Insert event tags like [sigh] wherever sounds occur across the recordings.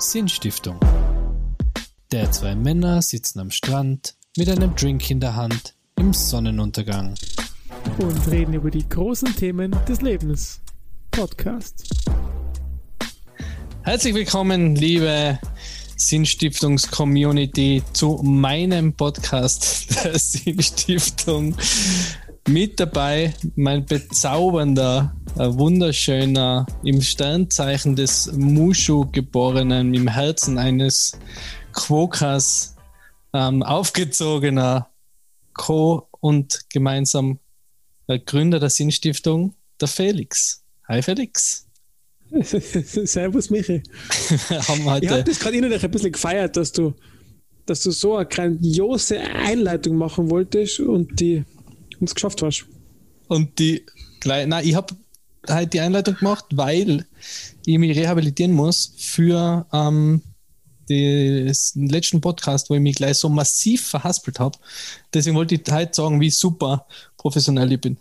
Sinnstiftung. Der zwei Männer sitzen am Strand mit einem Drink in der Hand im Sonnenuntergang. und reden über die großen Themen des Lebens. Podcast. Herzlich willkommen, liebe Sinnstiftungs-Community, zu meinem Podcast [laughs] der Sinnstiftung. Mit dabei mein bezaubernder, wunderschöner, im Sternzeichen des Mushu geborenen, im Herzen eines Quokkas ähm, aufgezogener Co- und gemeinsam äh, Gründer der Sinnstiftung, der Felix. Hi Felix. [laughs] Servus, Michi. Haben Ich habe das gerade innerlich ein bisschen gefeiert, dass du, dass du so eine grandiose Einleitung machen wolltest und die uns geschafft hast. und die gleich, nein, ich habe halt die Einleitung gemacht, weil ich mich rehabilitieren muss für ähm, den letzten Podcast, wo ich mich gleich so massiv verhaspelt habe. Deswegen wollte ich heute sagen, wie super professionell ich bin.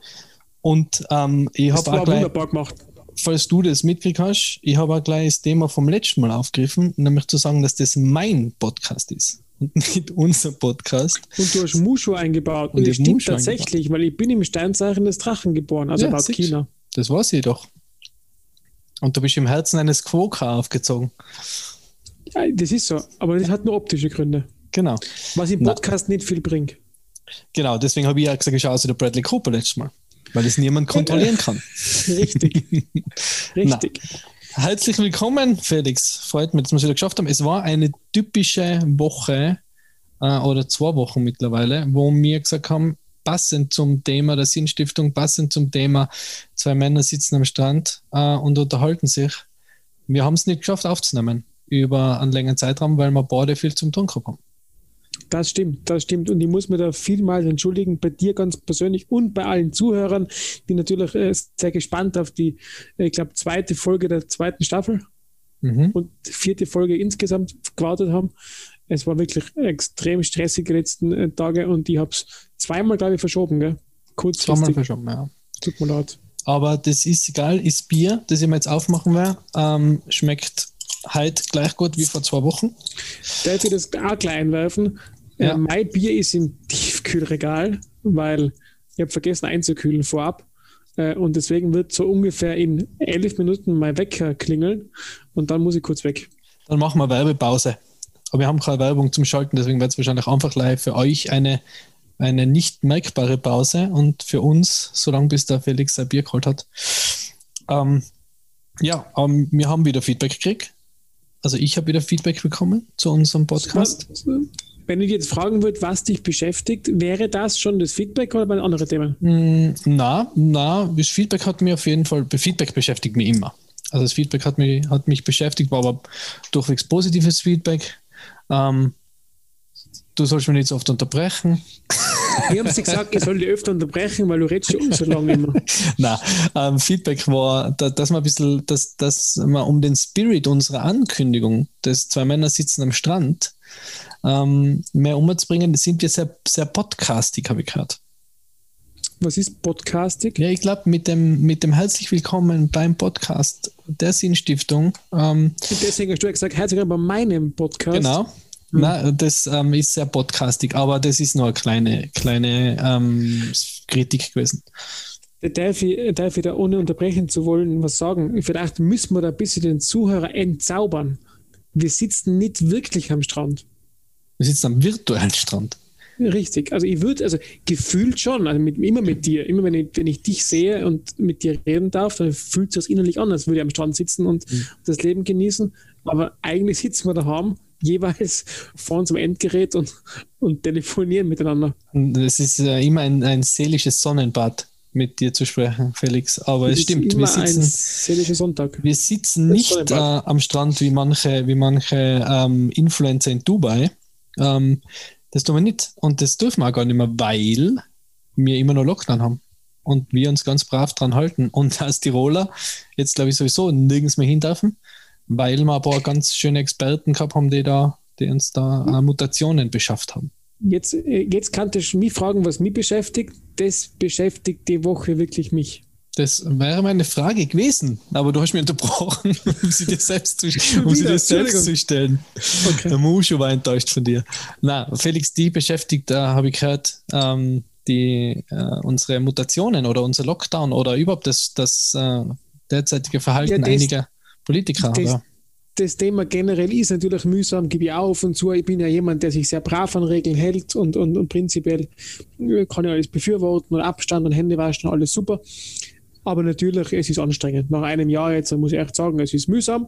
Und ähm, ich habe auch gleich, wunderbar gemacht. falls du das mitgekriegt hast, ich habe auch gleich das Thema vom letzten Mal aufgegriffen, nämlich zu sagen, dass das mein Podcast ist und [laughs] nicht unser Podcast. Und du hast Mushu eingebaut. Und Und ich stimmt tatsächlich, weil ich bin im Sternzeichen des Drachen geboren, also Ja, laut. China. Das weiß ich doch. Und du bist im Herzen eines Quokka aufgezogen. Ja, das ist so, aber das hat nur optische Gründe. Genau. Was im Na. Podcast nicht viel bringt. Genau, deswegen habe ich ja gesagt, ich schaue aus wie der Bradley Cooper letztes Mal. Weil das niemand [laughs] kontrollieren kann. Richtig, [laughs] richtig. Herzlich willkommen, Felix. Freut mich, dass wir es wieder geschafft haben. Es war eine typische Woche äh, oder zwei Wochen mittlerweile, wo wir gesagt haben, passend zum Thema der Sinnstiftung, passend zum Thema, zwei Männer sitzen am Strand äh, und unterhalten sich. Wir haben es nicht geschafft aufzunehmen über einen längeren Zeitraum, weil wir beide viel zum tun gehabt haben. Das stimmt, das stimmt. Und ich muss mir da vielmals entschuldigen, bei dir ganz persönlich und bei allen Zuhörern, die natürlich äh, sehr gespannt auf die, ich glaube, zweite Folge der zweiten Staffel Mhm. und vierte Folge insgesamt gewartet haben. Es war wirklich extrem stressig die letzten äh, Tage und ich habe es zweimal, glaube ich, verschoben, gell? Zweimal Kurzfristig. verschoben, ja. Tut mir leid. Aber das ist egal, ist Bier, das ich mir jetzt aufmachen werde. Ähm, schmeckt heute gleich gut wie vor zwei Wochen. Darf ich das auch gleich einwerfen? Ja. Äh, mein Bier ist im Tiefkühlregal, weil ich habe vergessen einzukühlen vorab. Äh, und deswegen wird so ungefähr in elf Minuten mein Wecker klingeln und dann muss ich kurz weg. Dann machen wir Werbepause. Aber wir haben keine Werbung zum Schalten, deswegen wird es wahrscheinlich einfach live für euch eine, eine nicht merkbare Pause und für uns, solange bis der Felix sein Bier geholt hat. Ähm, ja, ähm, wir haben wieder Feedback gekriegt. Also ich habe wieder Feedback bekommen zu unserem Podcast. Wenn ich jetzt fragen würde, was dich beschäftigt, wäre das schon das Feedback oder bei anderen Themen? Mm, Na, na, das Feedback hat mir auf jeden Fall, Feedback beschäftigt mich immer. Also das Feedback hat mich, hat mich beschäftigt, war aber durchwegs positives Feedback. Ähm, du sollst mich nicht so oft unterbrechen. [laughs] Wir haben sie gesagt, ich soll dich öfter unterbrechen, weil du redest schon so lange immer. [laughs] Na, ähm, Feedback war, da, dass man ein bisschen, dass, dass man um den Spirit unserer Ankündigung, dass zwei Männer sitzen am Strand, ähm, mehr umzubringen, sind wir sehr, sehr podcastig, habe ich gehört. Was ist Podcasting? Ja, ich glaube, mit dem, mit dem herzlich willkommen beim Podcast der Sinnstiftung. Ähm, deswegen hast du ja gesagt, herzlich willkommen bei meinem Podcast. genau. Na, das ähm, ist sehr podcastig, aber das ist nur eine kleine, kleine ähm, Kritik gewesen. Darf ich, darf ich da ohne unterbrechen zu wollen was sagen? Vielleicht müssen wir da ein bisschen den Zuhörer entzaubern. Wir sitzen nicht wirklich am Strand. Wir sitzen am virtuellen Strand. Richtig. Also ich würde, also gefühlt schon, also mit, immer mit dir, immer wenn ich, wenn ich dich sehe und mit dir reden darf, dann fühlt sich das innerlich an, als würde ich am Strand sitzen und das Leben genießen. Aber eigentlich sitzen wir daheim, [laughs] jeweils vor unserem Endgerät und, und telefonieren miteinander. Es ist äh, immer ein, ein seelisches Sonnenbad mit dir zu sprechen, Felix. Aber es ist stimmt, wir sitzen, seelischer Sonntag. wir sitzen nicht äh, am Strand wie manche, wie manche ähm, Influencer in Dubai. Ähm, das tun wir nicht. Und das dürfen wir auch gar nicht mehr, weil wir immer noch Lockdown haben. Und wir uns ganz brav dran halten. Und [laughs] als Tiroler jetzt, glaube ich, sowieso nirgends mehr hin dürfen, weil wir aber ganz schöne Experten gehabt haben, die, da, die uns da Mutationen beschafft haben. Jetzt, äh, jetzt kannst du mich fragen, was mich beschäftigt. Das beschäftigt die Woche wirklich mich. Das wäre meine Frage gewesen, aber du hast mich unterbrochen, [laughs] um sie dir selbst zu, um sie dir selbst zu stellen. Okay. Der Muschu war enttäuscht von dir. Na, Felix, die beschäftigt, da habe ich gehört, ähm, die, äh, unsere Mutationen oder unser Lockdown oder überhaupt das, das äh, derzeitige Verhalten ja, das, einiger Politiker. Das, das Thema generell ist natürlich mühsam, gebe ich auf und zu. Ich bin ja jemand, der sich sehr brav an Regeln hält und, und, und prinzipiell äh, kann ich alles befürworten und Abstand und Hände waschen, alles super. Aber natürlich, es ist anstrengend. Nach einem Jahr jetzt muss ich echt sagen, es ist mühsam.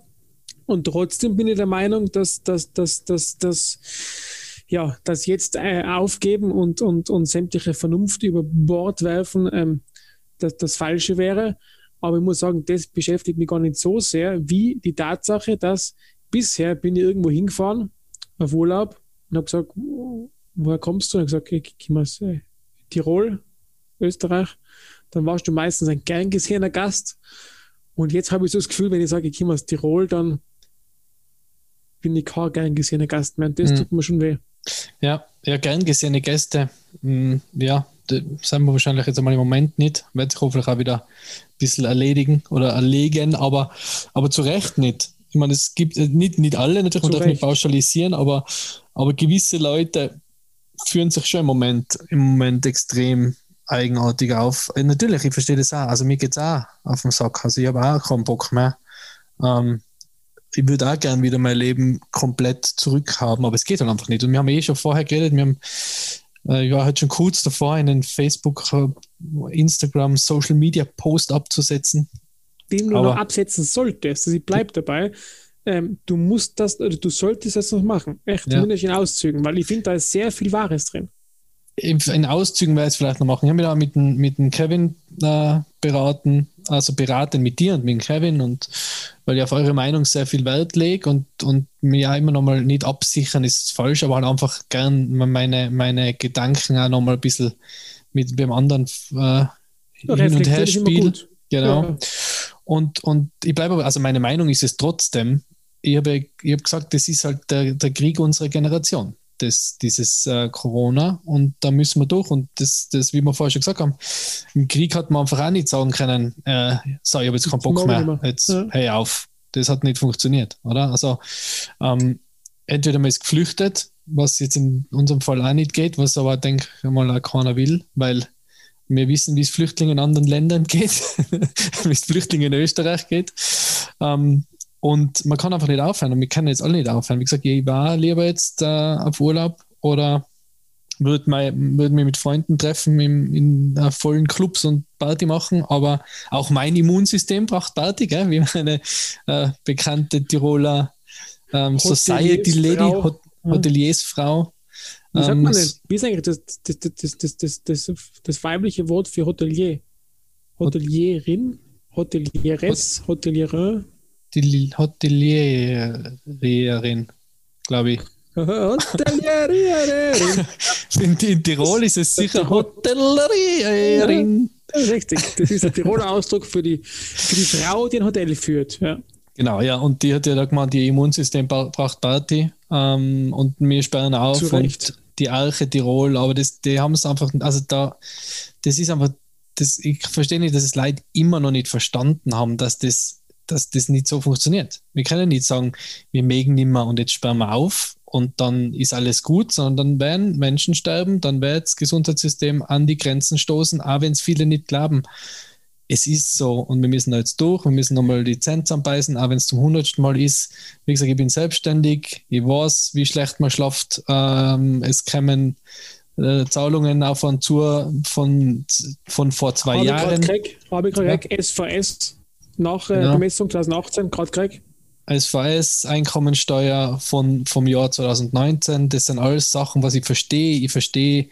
Und trotzdem bin ich der Meinung, dass, dass, dass, dass, dass ja, das jetzt äh, aufgeben und, und, und sämtliche Vernunft über Bord werfen, ähm, dass das Falsche wäre. Aber ich muss sagen, das beschäftigt mich gar nicht so sehr, wie die Tatsache, dass bisher bin ich irgendwo hingefahren auf Urlaub und habe gesagt, woher kommst du? Und ich gesagt, ich komme aus äh, Tirol, Österreich. Dann warst du meistens ein gern gesehener Gast. Und jetzt habe ich so das Gefühl, wenn ich sage, ich komme aus Tirol, dann bin ich kein gern gesehener Gast mehr. Und das mhm. tut mir schon weh. Ja, ja, gern gesehene Gäste. Hm, ja, das sind wir wahrscheinlich jetzt einmal im Moment nicht. Wird sich hoffentlich auch wieder ein bisschen erledigen oder erlegen, aber, aber zu Recht nicht. Ich meine, es gibt äh, nicht, nicht alle, natürlich, man darf nicht pauschalisieren, aber, aber gewisse Leute führen sich schon im Moment, im Moment extrem eigenartig auf. Äh, natürlich, ich verstehe das auch. Also mir geht es auch auf den Sack. Also ich habe auch keinen Bock mehr. Ähm, ich würde auch gerne wieder mein Leben komplett zurückhaben, aber es geht halt einfach nicht. Und wir haben eh schon vorher geredet, wir haben äh, ich war halt schon kurz davor, einen Facebook, äh, Instagram, Social Media Post abzusetzen. Den du aber, noch absetzen solltest. Also ich bleibe dabei. Ähm, du musst das, oder du solltest das noch machen. Echt, ja. zumindest in Auszügen, weil ich finde, da ist sehr viel Wahres drin in Auszügen werde ich es vielleicht noch machen. Ich habe mich da mit dem, mit dem Kevin äh, beraten, also beraten mit dir und mit Kevin und weil ich auf eure Meinung sehr viel Wert lege und, und mir ja immer nochmal nicht absichern ist falsch, aber halt einfach gern meine, meine Gedanken auch nochmal ein bisschen mit dem anderen äh, ja, hin und her spielen. Genau. Ja. Und, und ich bleibe aber, also meine Meinung ist es trotzdem, ich habe, ich habe gesagt, das ist halt der, der Krieg unserer Generation das, dieses äh, Corona und da müssen wir durch. Und das, das, wie wir vorher schon gesagt haben, im Krieg hat man einfach auch nicht sagen können, äh, so, ich habe jetzt keinen Bock mehr, jetzt ja. hey auf. Das hat nicht funktioniert, oder? Also ähm, entweder man ist geflüchtet, was jetzt in unserem Fall auch nicht geht, was aber, denke ich mal, auch keiner will, weil wir wissen, wie es Flüchtlingen in anderen Ländern [laughs] geht, wie es Flüchtlingen in Österreich geht. Ähm, und man kann einfach nicht aufhören und wir können jetzt alle nicht aufhören. Wie gesagt, ich war lieber jetzt äh, auf Urlaub oder würde würd mich mit Freunden treffen in, in uh, vollen Clubs und Party machen, aber auch mein Immunsystem braucht Party, gell? wie meine äh, bekannte Tiroler ähm, Society Lady, Hot Hoteliersfrau. Wie sagt man ähm, denn? Wie ist eigentlich das, das, das, das, das, das, das weibliche Wort für Hotelier? Hotelierin? Hotelieres? Hotelierin? Die Hotelierin, glaube ich. Hotelierin. [laughs] in, in Tirol ist es sicher Hotelierin. Ja, richtig, das ist der Tiroler Ausdruck für die, für die Frau, die ein Hotel führt. Ja. Genau, ja, und die hat ja da gemeint, ihr Immunsystem braucht Party ähm, und wir sperren auf und die Arche Tirol, aber das, die haben es einfach, also da, das ist einfach, das, ich verstehe nicht, dass es Leute immer noch nicht verstanden haben, dass das dass das nicht so funktioniert. Wir können nicht sagen, wir mögen nicht mehr und jetzt sperren wir auf und dann ist alles gut, sondern dann werden Menschen sterben, dann wird das Gesundheitssystem an die Grenzen stoßen, auch wenn es viele nicht glauben. Es ist so und wir müssen da jetzt durch, wir müssen nochmal die Zähne zusammenbeißen, auch wenn es zum hundertsten Mal ist. Wie gesagt, ich bin selbstständig, ich weiß, wie schlecht man schlaft. Ähm, es kommen äh, Zahlungen auf und zu von, von vor zwei habe Jahren. Habe ich gerade ja. SVS nach äh, ja. Bemessung 2018 gerade gekriegt? SVS, Einkommensteuer von, vom Jahr 2019, das sind alles Sachen, was ich verstehe. Ich verstehe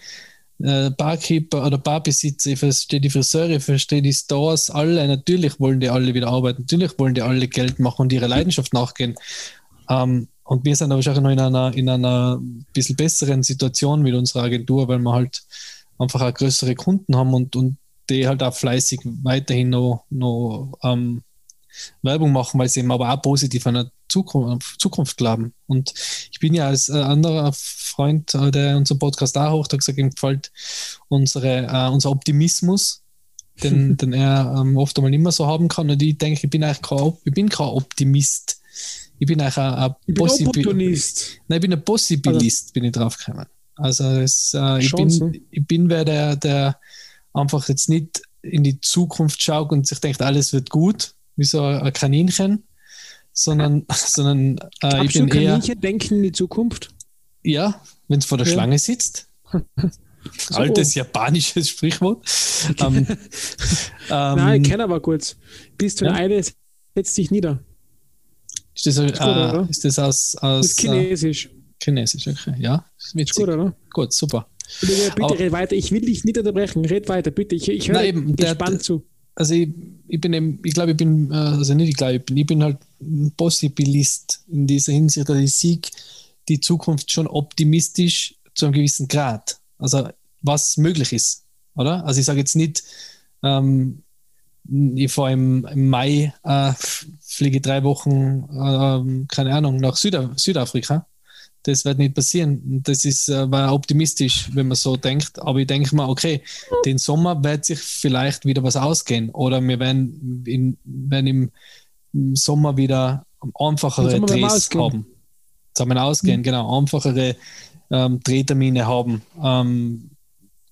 äh, Barkeeper oder Barbesitzer, ich verstehe die Friseure, ich verstehe die Stores, alle. Natürlich wollen die alle wieder arbeiten, natürlich wollen die alle Geld machen und ihre Leidenschaft nachgehen. Ähm, und wir sind aber wahrscheinlich noch in einer, in einer bisschen besseren Situation mit unserer Agentur, weil wir halt einfach auch größere Kunden haben und, und die halt auch fleißig weiterhin noch, noch ähm, Werbung machen, weil sie eben aber auch positiv an der Zukunft, Zukunft glauben. Und ich bin ja als äh, anderer Freund, äh, der unseren Podcast auch hoch, hat gesagt, ihm gefällt unsere, äh, unser Optimismus. [laughs] den, den er ähm, oft einmal nicht mehr so haben kann. Und ich denke, ich bin eigentlich kein, ich bin kein Optimist. Ich bin eigentlich ein, ein Opportunist. Nein, ich bin ein Possibilist, also, bin ich draufgekommen. Also es, äh, ich, bin, ich bin wer, der, der einfach jetzt nicht in die Zukunft schaut und sich denkt, alles wird gut, wie so ein Kaninchen, sondern, [laughs] sondern äh, ich bin Kaninchen eher... denken in die Zukunft? Ja, wenn es vor der ja. Schlange sitzt. [laughs] so, Altes japanisches Sprichwort. [laughs] ähm, Nein, ich kenne aber kurz. Bis du ja? eine setzt dich nieder. Ist das, ist, gut, äh, ist das aus, aus ist Chinesisch? Chinesisch, okay. Ja, ist witzig. Ist gut, oder? Gut, super. Bitte, bitte Aber, red weiter. Ich will dich nicht unterbrechen. Red weiter, bitte. Ich, ich höre eben, gespannt zu. Also ich, ich bin eben, ich glaube, ich bin, äh, also nicht ich glaube, ich bin, ich bin halt ein Possibilist in dieser Hinsicht, dass ich sehe die Zukunft schon optimistisch zu einem gewissen Grad. Also was möglich ist, oder? Also ich sage jetzt nicht, ähm, ich fahre im, im, Mai, äh, fliege drei Wochen, äh, keine Ahnung, nach Süda Südafrika das wird nicht passieren. Das ist, äh, war optimistisch, wenn man so denkt. Aber ich denke mal, okay, den Sommer wird sich vielleicht wieder was ausgehen. Oder wir werden, in, werden im Sommer wieder einfachere Drehs haben. Zusammen ausgehen, mhm. genau. Einfachere ähm, Drehtermine haben. Ähm,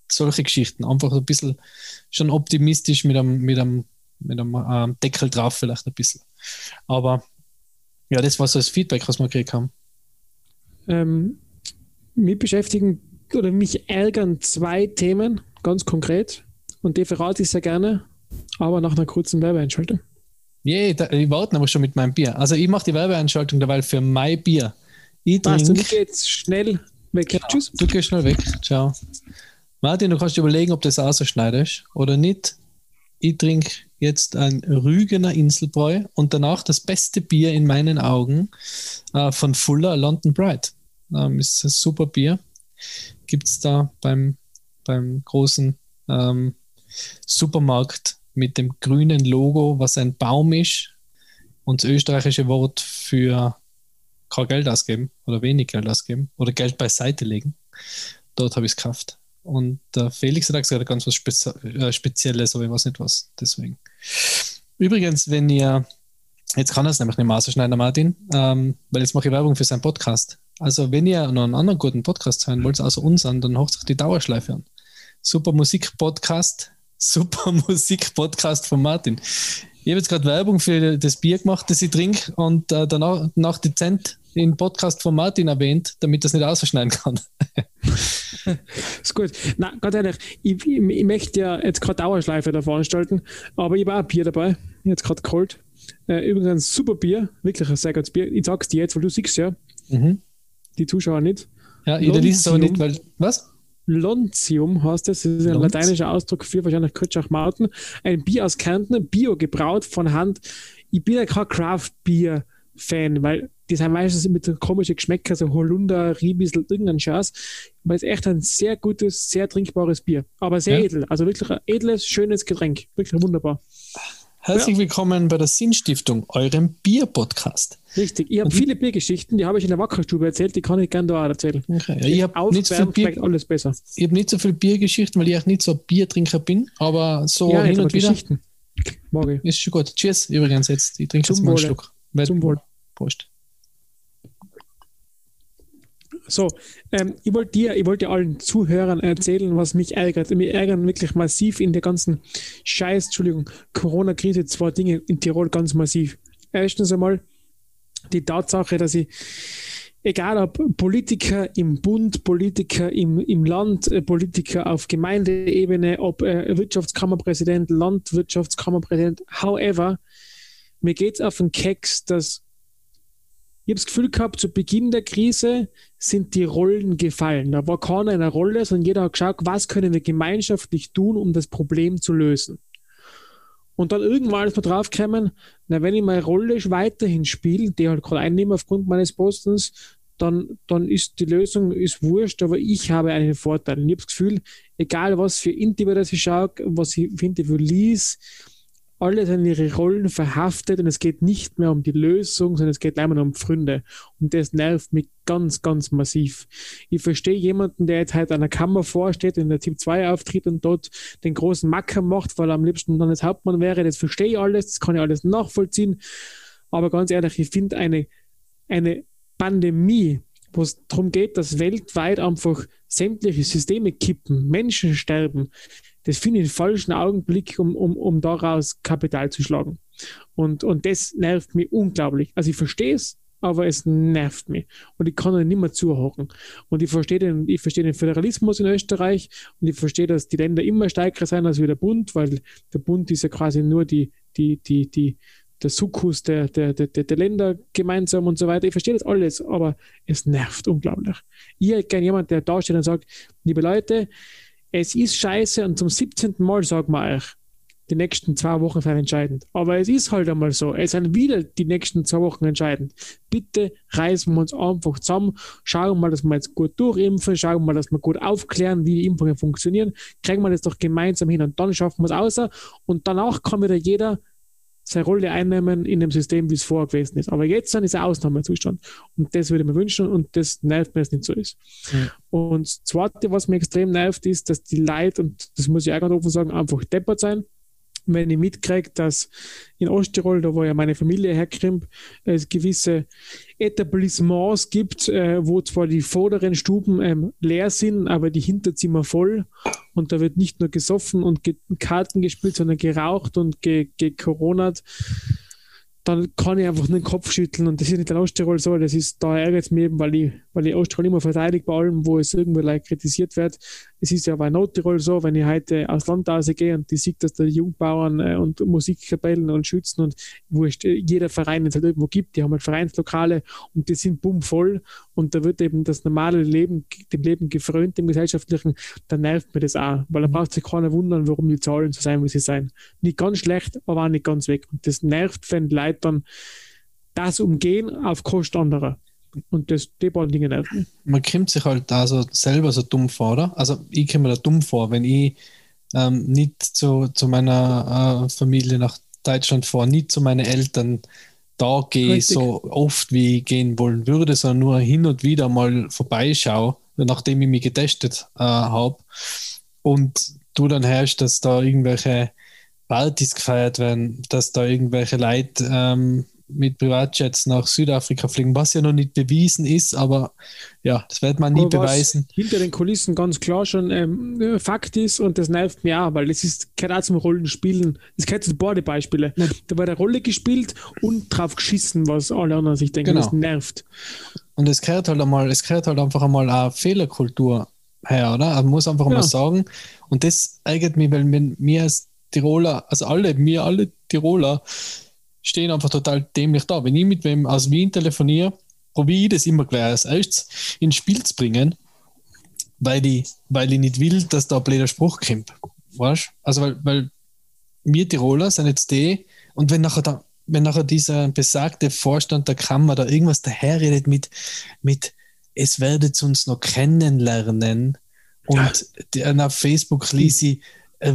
solche Geschichten. Einfach ein bisschen schon optimistisch mit einem, mit einem, mit einem ähm, Deckel drauf, vielleicht ein bisschen. Aber ja, das war so das Feedback, was wir gekriegt haben. Ähm, mich beschäftigen oder mich ärgern zwei Themen, ganz konkret. Und die verrate ich sehr gerne, aber nach einer kurzen Werbeeinschaltung. Yeah, da, ich warte aber schon mit meinem Bier. Also ich mache die Werbeeinschaltung dabei für mein Bier. Ich trinke. Du jetzt schnell weg. Genau. Tschüss. Du gehst schnell weg. Ciao. Martin, du kannst dir überlegen, ob das ausschneidest oder nicht. Ich trinke jetzt ein Rügener Inselbräu und danach das beste Bier in meinen Augen äh, von Fuller London Bright. Ähm, ist ein super Bier. Gibt es da beim, beim großen ähm, Supermarkt mit dem grünen Logo, was ein Baum ist. Und das österreichische Wort für kein Geld ausgeben oder wenig Geld ausgeben oder Geld beiseite legen. Dort habe ich es gekauft. Und der Felix hat gesagt, ganz was Spezi äh, Spezielles, aber ich weiß nicht was. Deswegen. Übrigens, wenn ihr, jetzt kann er es nämlich nicht mehr ausschneiden, Martin, ähm, weil jetzt mache ich Werbung für seinen Podcast. Also, wenn ihr noch einen anderen guten Podcast hören wollt, außer uns an, dann hocht euch die Dauerschleife an. Super Musik-Podcast, [laughs] super Musik-Podcast von Martin. Ich habe jetzt gerade Werbung für das Bier gemacht, das ich trinke und äh, danach nach dezent den Podcast von Martin erwähnt, damit das nicht ausschneiden kann. [laughs] ist gut. Na, ganz ehrlich, ich, ich, ich möchte ja jetzt gerade Dauerschleife da veranstalten, aber ich habe auch ein Bier dabei, jetzt gerade geholt. Äh, übrigens ein super Bier, wirklich ein sehr gutes Bier. Ich sag's dir jetzt, weil du siehst ja. Mhm. Die Zuschauer nicht. Ja, jeder liest es aber nicht, weil. Was? Lontium heißt das, das ist ein Lonz. lateinischer Ausdruck für wahrscheinlich Kutschach-Mauten. Ein Bier aus Kärnten, Bio gebraut von Hand. Ich bin ja kein Craft-Bier-Fan, weil die sind meistens mit so komischen Geschmäcker, so Holunder, Riebissel, irgendein Scheiß. Aber es ist echt ein sehr gutes, sehr trinkbares Bier. Aber sehr ja. edel. Also wirklich ein edles, schönes Getränk. Wirklich wunderbar. Herzlich ja. willkommen bei der Sinnstiftung, eurem Bier-Podcast. Richtig. Ich habe viele Biergeschichten, die habe ich in der Wackerstube erzählt, die kann ich gerne da auch erzählen. Okay. Ich habe nicht, so viel alles besser. Ich hab nicht so viele Biergeschichten, weil ich auch nicht so ein Biertrinker bin, aber so ja, hin und wieder. Geschichten. Mag ich. Ist schon gut. Cheers übrigens jetzt. Ich trinke jetzt mal einen Schluck. Zum Wohl. Prost. So, ähm, ich wollte dir, ich wollte allen Zuhörern erzählen, was mich ärgert. Mich ärgern wirklich massiv in der ganzen Scheiß, Entschuldigung, Corona-Krise zwei Dinge in Tirol ganz massiv. Erstens einmal die Tatsache, dass ich, egal ob Politiker im Bund, Politiker im, im Land, äh, Politiker auf Gemeindeebene, ob äh, Wirtschaftskammerpräsident, Landwirtschaftskammerpräsident, however, mir geht es auf den Keks, dass ich habe das Gefühl gehabt, zu Beginn der Krise sind die Rollen gefallen. Da war keiner in einer Rolle, sondern jeder hat geschaut, was können wir gemeinschaftlich tun, um das Problem zu lösen. Und dann irgendwann ist man draufgekommen, na, wenn ich meine Rolle weiterhin spiele, die halt gerade einnehme aufgrund meines Postens, dann, dann ist die Lösung ist wurscht, aber ich habe einen Vorteil. Und ich habe das Gefühl, egal was für Interview das ich schaue, was ich für Interview lies, alle sind in ihre Rollen verhaftet und es geht nicht mehr um die Lösung, sondern es geht einmal um Freunde. Und das nervt mich ganz, ganz massiv. Ich verstehe jemanden, der jetzt halt an der Kammer vorsteht, in der Typ 2 auftritt und dort den großen Macker macht, weil er am liebsten dann als Hauptmann wäre. Das verstehe ich alles, das kann ich alles nachvollziehen. Aber ganz ehrlich, ich finde eine, eine Pandemie, wo es darum geht, dass weltweit einfach sämtliche Systeme kippen, Menschen sterben, das finde ich den falschen Augenblick, um, um, um daraus Kapital zu schlagen. Und, und das nervt mich unglaublich. Also ich verstehe es, aber es nervt mich. Und ich kann da nicht mehr zuhören. Und ich verstehe den, ich den Föderalismus in Österreich und ich verstehe, dass die Länder immer stärker sein als wie der Bund, weil der Bund ist ja quasi nur die, die, die, die, der Sukkus der, der, der, der Länder gemeinsam und so weiter. Ich verstehe das alles, aber es nervt unglaublich. Ich hätte gerne jemand, der da steht und sagt, liebe Leute, es ist scheiße und zum 17. Mal sagen wir euch, die nächsten zwei Wochen sind entscheidend. Aber es ist halt einmal so. Es sind wieder die nächsten zwei Wochen entscheidend. Bitte reißen wir uns einfach zusammen, schauen mal, dass wir jetzt gut durchimpfen, schauen mal, dass wir gut aufklären, wie die Impfungen funktionieren, kriegen wir das doch gemeinsam hin und dann schaffen wir es außer und danach kann wieder jeder seine Rolle einnehmen in dem System, wie es vorher gewesen ist. Aber jetzt dann ist ein Ausnahmezustand. Und das würde ich mir wünschen und das nervt mir, dass es nicht so ist. Mhm. Und das Zweite, was mir extrem nervt, ist, dass die Leute, und das muss ich auch ganz offen sagen, einfach deppert sein wenn ich mitkriege, dass in Osttirol, da wo ja meine Familie herkommt, es gewisse Etablissements gibt, äh, wo zwar die vorderen Stuben ähm, leer sind, aber die Hinterzimmer voll und da wird nicht nur gesoffen und ge Karten gespielt, sondern geraucht und. Ge dann kann ich einfach den Kopf schütteln und das ist nicht in Osttirol so, das ist, da ärgert es mich eben, weil ich, weil ich Osttirol immer verteidige bei allem, wo es irgendwo like, kritisiert wird. Es ist ja bei Nordtirol so, wenn ich heute aus Land gehe und die sieht, dass da Jungbauern äh, und Musikkapellen und Schützen und wo es jeder Verein es halt irgendwo gibt, die haben halt Vereinslokale und die sind bummvoll und da wird eben das normale Leben, dem Leben gefrönt, dem gesellschaftlichen, dann nervt mir das auch, weil dann braucht sich keiner wundern, warum die Zahlen so sein, wie sie sein. Nicht ganz schlecht, aber auch nicht ganz weg. Und das nervt, wenn Leute dann das umgehen auf Kosten anderer. Und das, die beiden Dinge nerven. Man kommt sich halt da so selber so dumm vor, oder? Also ich komme mir da dumm vor, wenn ich ähm, nicht zu, zu meiner äh, Familie nach Deutschland fahre, nicht zu meinen Eltern da gehe, so oft wie ich gehen wollen würde, sondern nur hin und wieder mal vorbeischaue, nachdem ich mich getestet äh, habe. Und du dann hörst, dass da irgendwelche Partys gefeiert werden, dass da irgendwelche Leute ähm, mit Privatjets nach Südafrika fliegen, was ja noch nicht bewiesen ist, aber ja, das wird man nie aber beweisen. Hinter den Kulissen ganz klar schon ähm, Fakt ist und das nervt mir auch, weil das ist gerade zum Rollenspielen. Das gehört zu beide Beispiele. Ja. Da war der Rolle gespielt und drauf geschissen, was alle anderen sich denken, genau. das nervt. Und es gehört halt einmal, es gehört halt einfach einmal eine Fehlerkultur her, oder? Man muss einfach ja. mal sagen, und das ärgert mich, weil mir als Tiroler, also alle, mir alle Tiroler, stehen einfach total dämlich da. Wenn ich mit wem aus Wien telefoniere, probiere ich das immer gleich als erstes ins Spiel zu bringen, weil ich, weil ich nicht will, dass da ein blöder Spruch kommt. Weißt Also, weil, weil wir Tiroler sind jetzt die, und wenn nachher, da, wenn nachher dieser besagte Vorstand der Kammer da irgendwas daherredet mit, mit es werdet uns noch kennenlernen und ja. auf Facebook ließ sie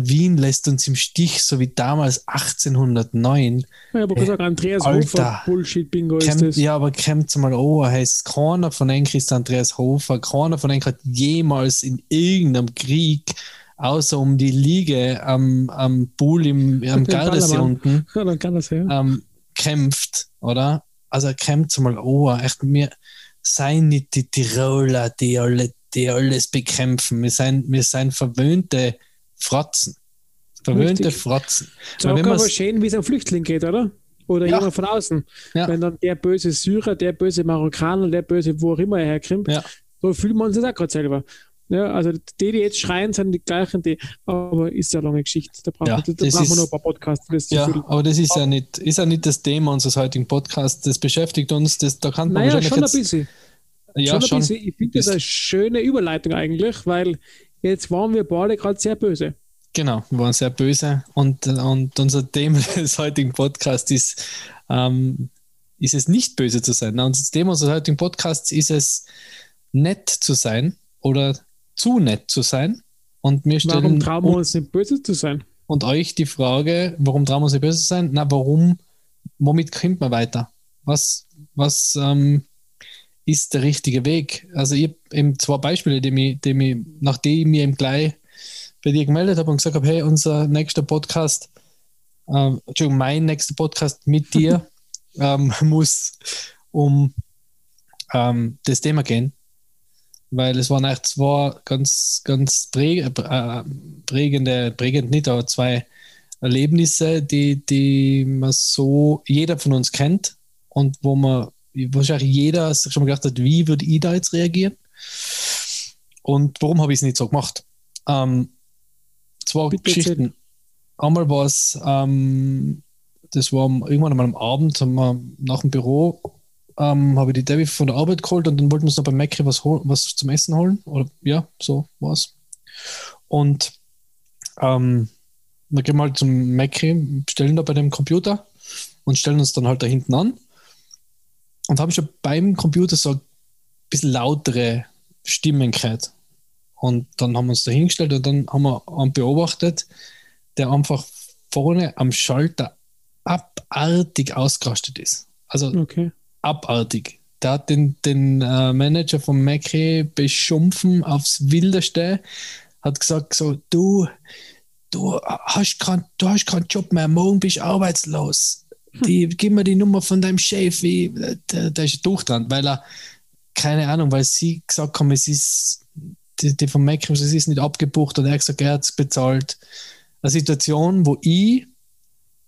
Wien lässt uns im Stich, so wie damals 1809. Ja, aber gesagt, Andreas Alter, Hofer, Bullshit-Bingo ist das. Ja, aber kommt mal oh, heißt keiner von euch ist Andreas Hofer, keiner von euch hat jemals in irgendeinem Krieg außer um die Liege am, am Pool im, am Gardasee unten ja, dann kann das, ja. ähm, kämpft, oder? Also kämpft mal, oh, echt, mir seien nicht die Tiroler, die, alle, die alles bekämpfen. Wir sind, wir sind verwöhnte Fratzen. Verwöhnte Richtig. Fratzen. Sag aber schön, wie es einem Flüchtling geht, oder? Oder ja. jemand von außen. Ja. Wenn dann der böse Syrer, der böse Marokkaner, der böse, wo auch immer er herkommt, ja. so fühlt man sich auch gerade selber. Ja, also die, die jetzt schreien, sind die gleichen, die, aber ist ja eine lange Geschichte. Da brauchen, ja, da brauchen wir noch ein paar Podcasts. Ja, aber das ist ja, nicht, ist ja nicht das Thema unseres heutigen Podcasts. Das beschäftigt uns. Das, da kann man naja, schon ein bisschen. Ja, schon. schon. Bisschen. Ich finde das eine schöne Überleitung eigentlich, weil Jetzt waren wir beide gerade sehr böse. Genau, wir waren sehr böse und, und unser Thema [laughs] des heutigen Podcasts ist, ähm, ist es nicht böse zu sein. Und das Thema unseres heutigen Podcasts ist es, nett zu sein oder zu nett zu sein. Und wir stellen, Warum trauen wir uns nicht böse zu sein? Und euch die Frage, warum trauen wir uns nicht besser sein? Na, warum, womit kommt man weiter? Was, was ähm, ist der richtige Weg? Also ich habe eben zwei Beispiele, die mich, die mich, nachdem ich mir eben gleich bei dir gemeldet habe und gesagt habe, hey, unser nächster Podcast, ähm, Entschuldigung, mein nächster Podcast mit [laughs] dir ähm, muss um ähm, das Thema gehen, weil es waren eigentlich zwei ganz, ganz präg, äh, prägende, prägend nicht, aber zwei Erlebnisse, die, die man so, jeder von uns kennt und wo man wahrscheinlich jeder sich schon mal gedacht hat, wie würde ich da jetzt reagieren? Und warum habe ich es nicht so gemacht? Ähm, zwei Bitte Geschichten. Erzählen. Einmal war es, ähm, das war irgendwann einmal am Abend, haben wir nach dem Büro, ähm, habe ich die Debbie von der Arbeit geholt und dann wollten wir uns noch beim Macri was, was zum Essen holen. Oder ja, so war es. Und ähm, wir gehen mal zum Macri, stellen da bei dem Computer und stellen uns dann halt da hinten an und habe schon beim Computer so ein bisschen lautere Stimmen gehört. Und dann haben wir uns da hingestellt und dann haben wir einen beobachtet, der einfach vorne am Schalter abartig ausgerastet ist. Also okay. abartig. Der hat den, den äh, Manager von Macri beschumpfen aufs Wildeste, hat gesagt so, du, du hast keinen kein Job mehr, morgen bist du arbeitslos die, gib mir die Nummer von deinem Chef, wie, der, der ist durchdran, weil er, keine Ahnung, weil sie gesagt haben, es ist, die, die von Microsoft, es ist nicht abgebucht und er hat gesagt, er hat es bezahlt. Eine Situation, wo ich,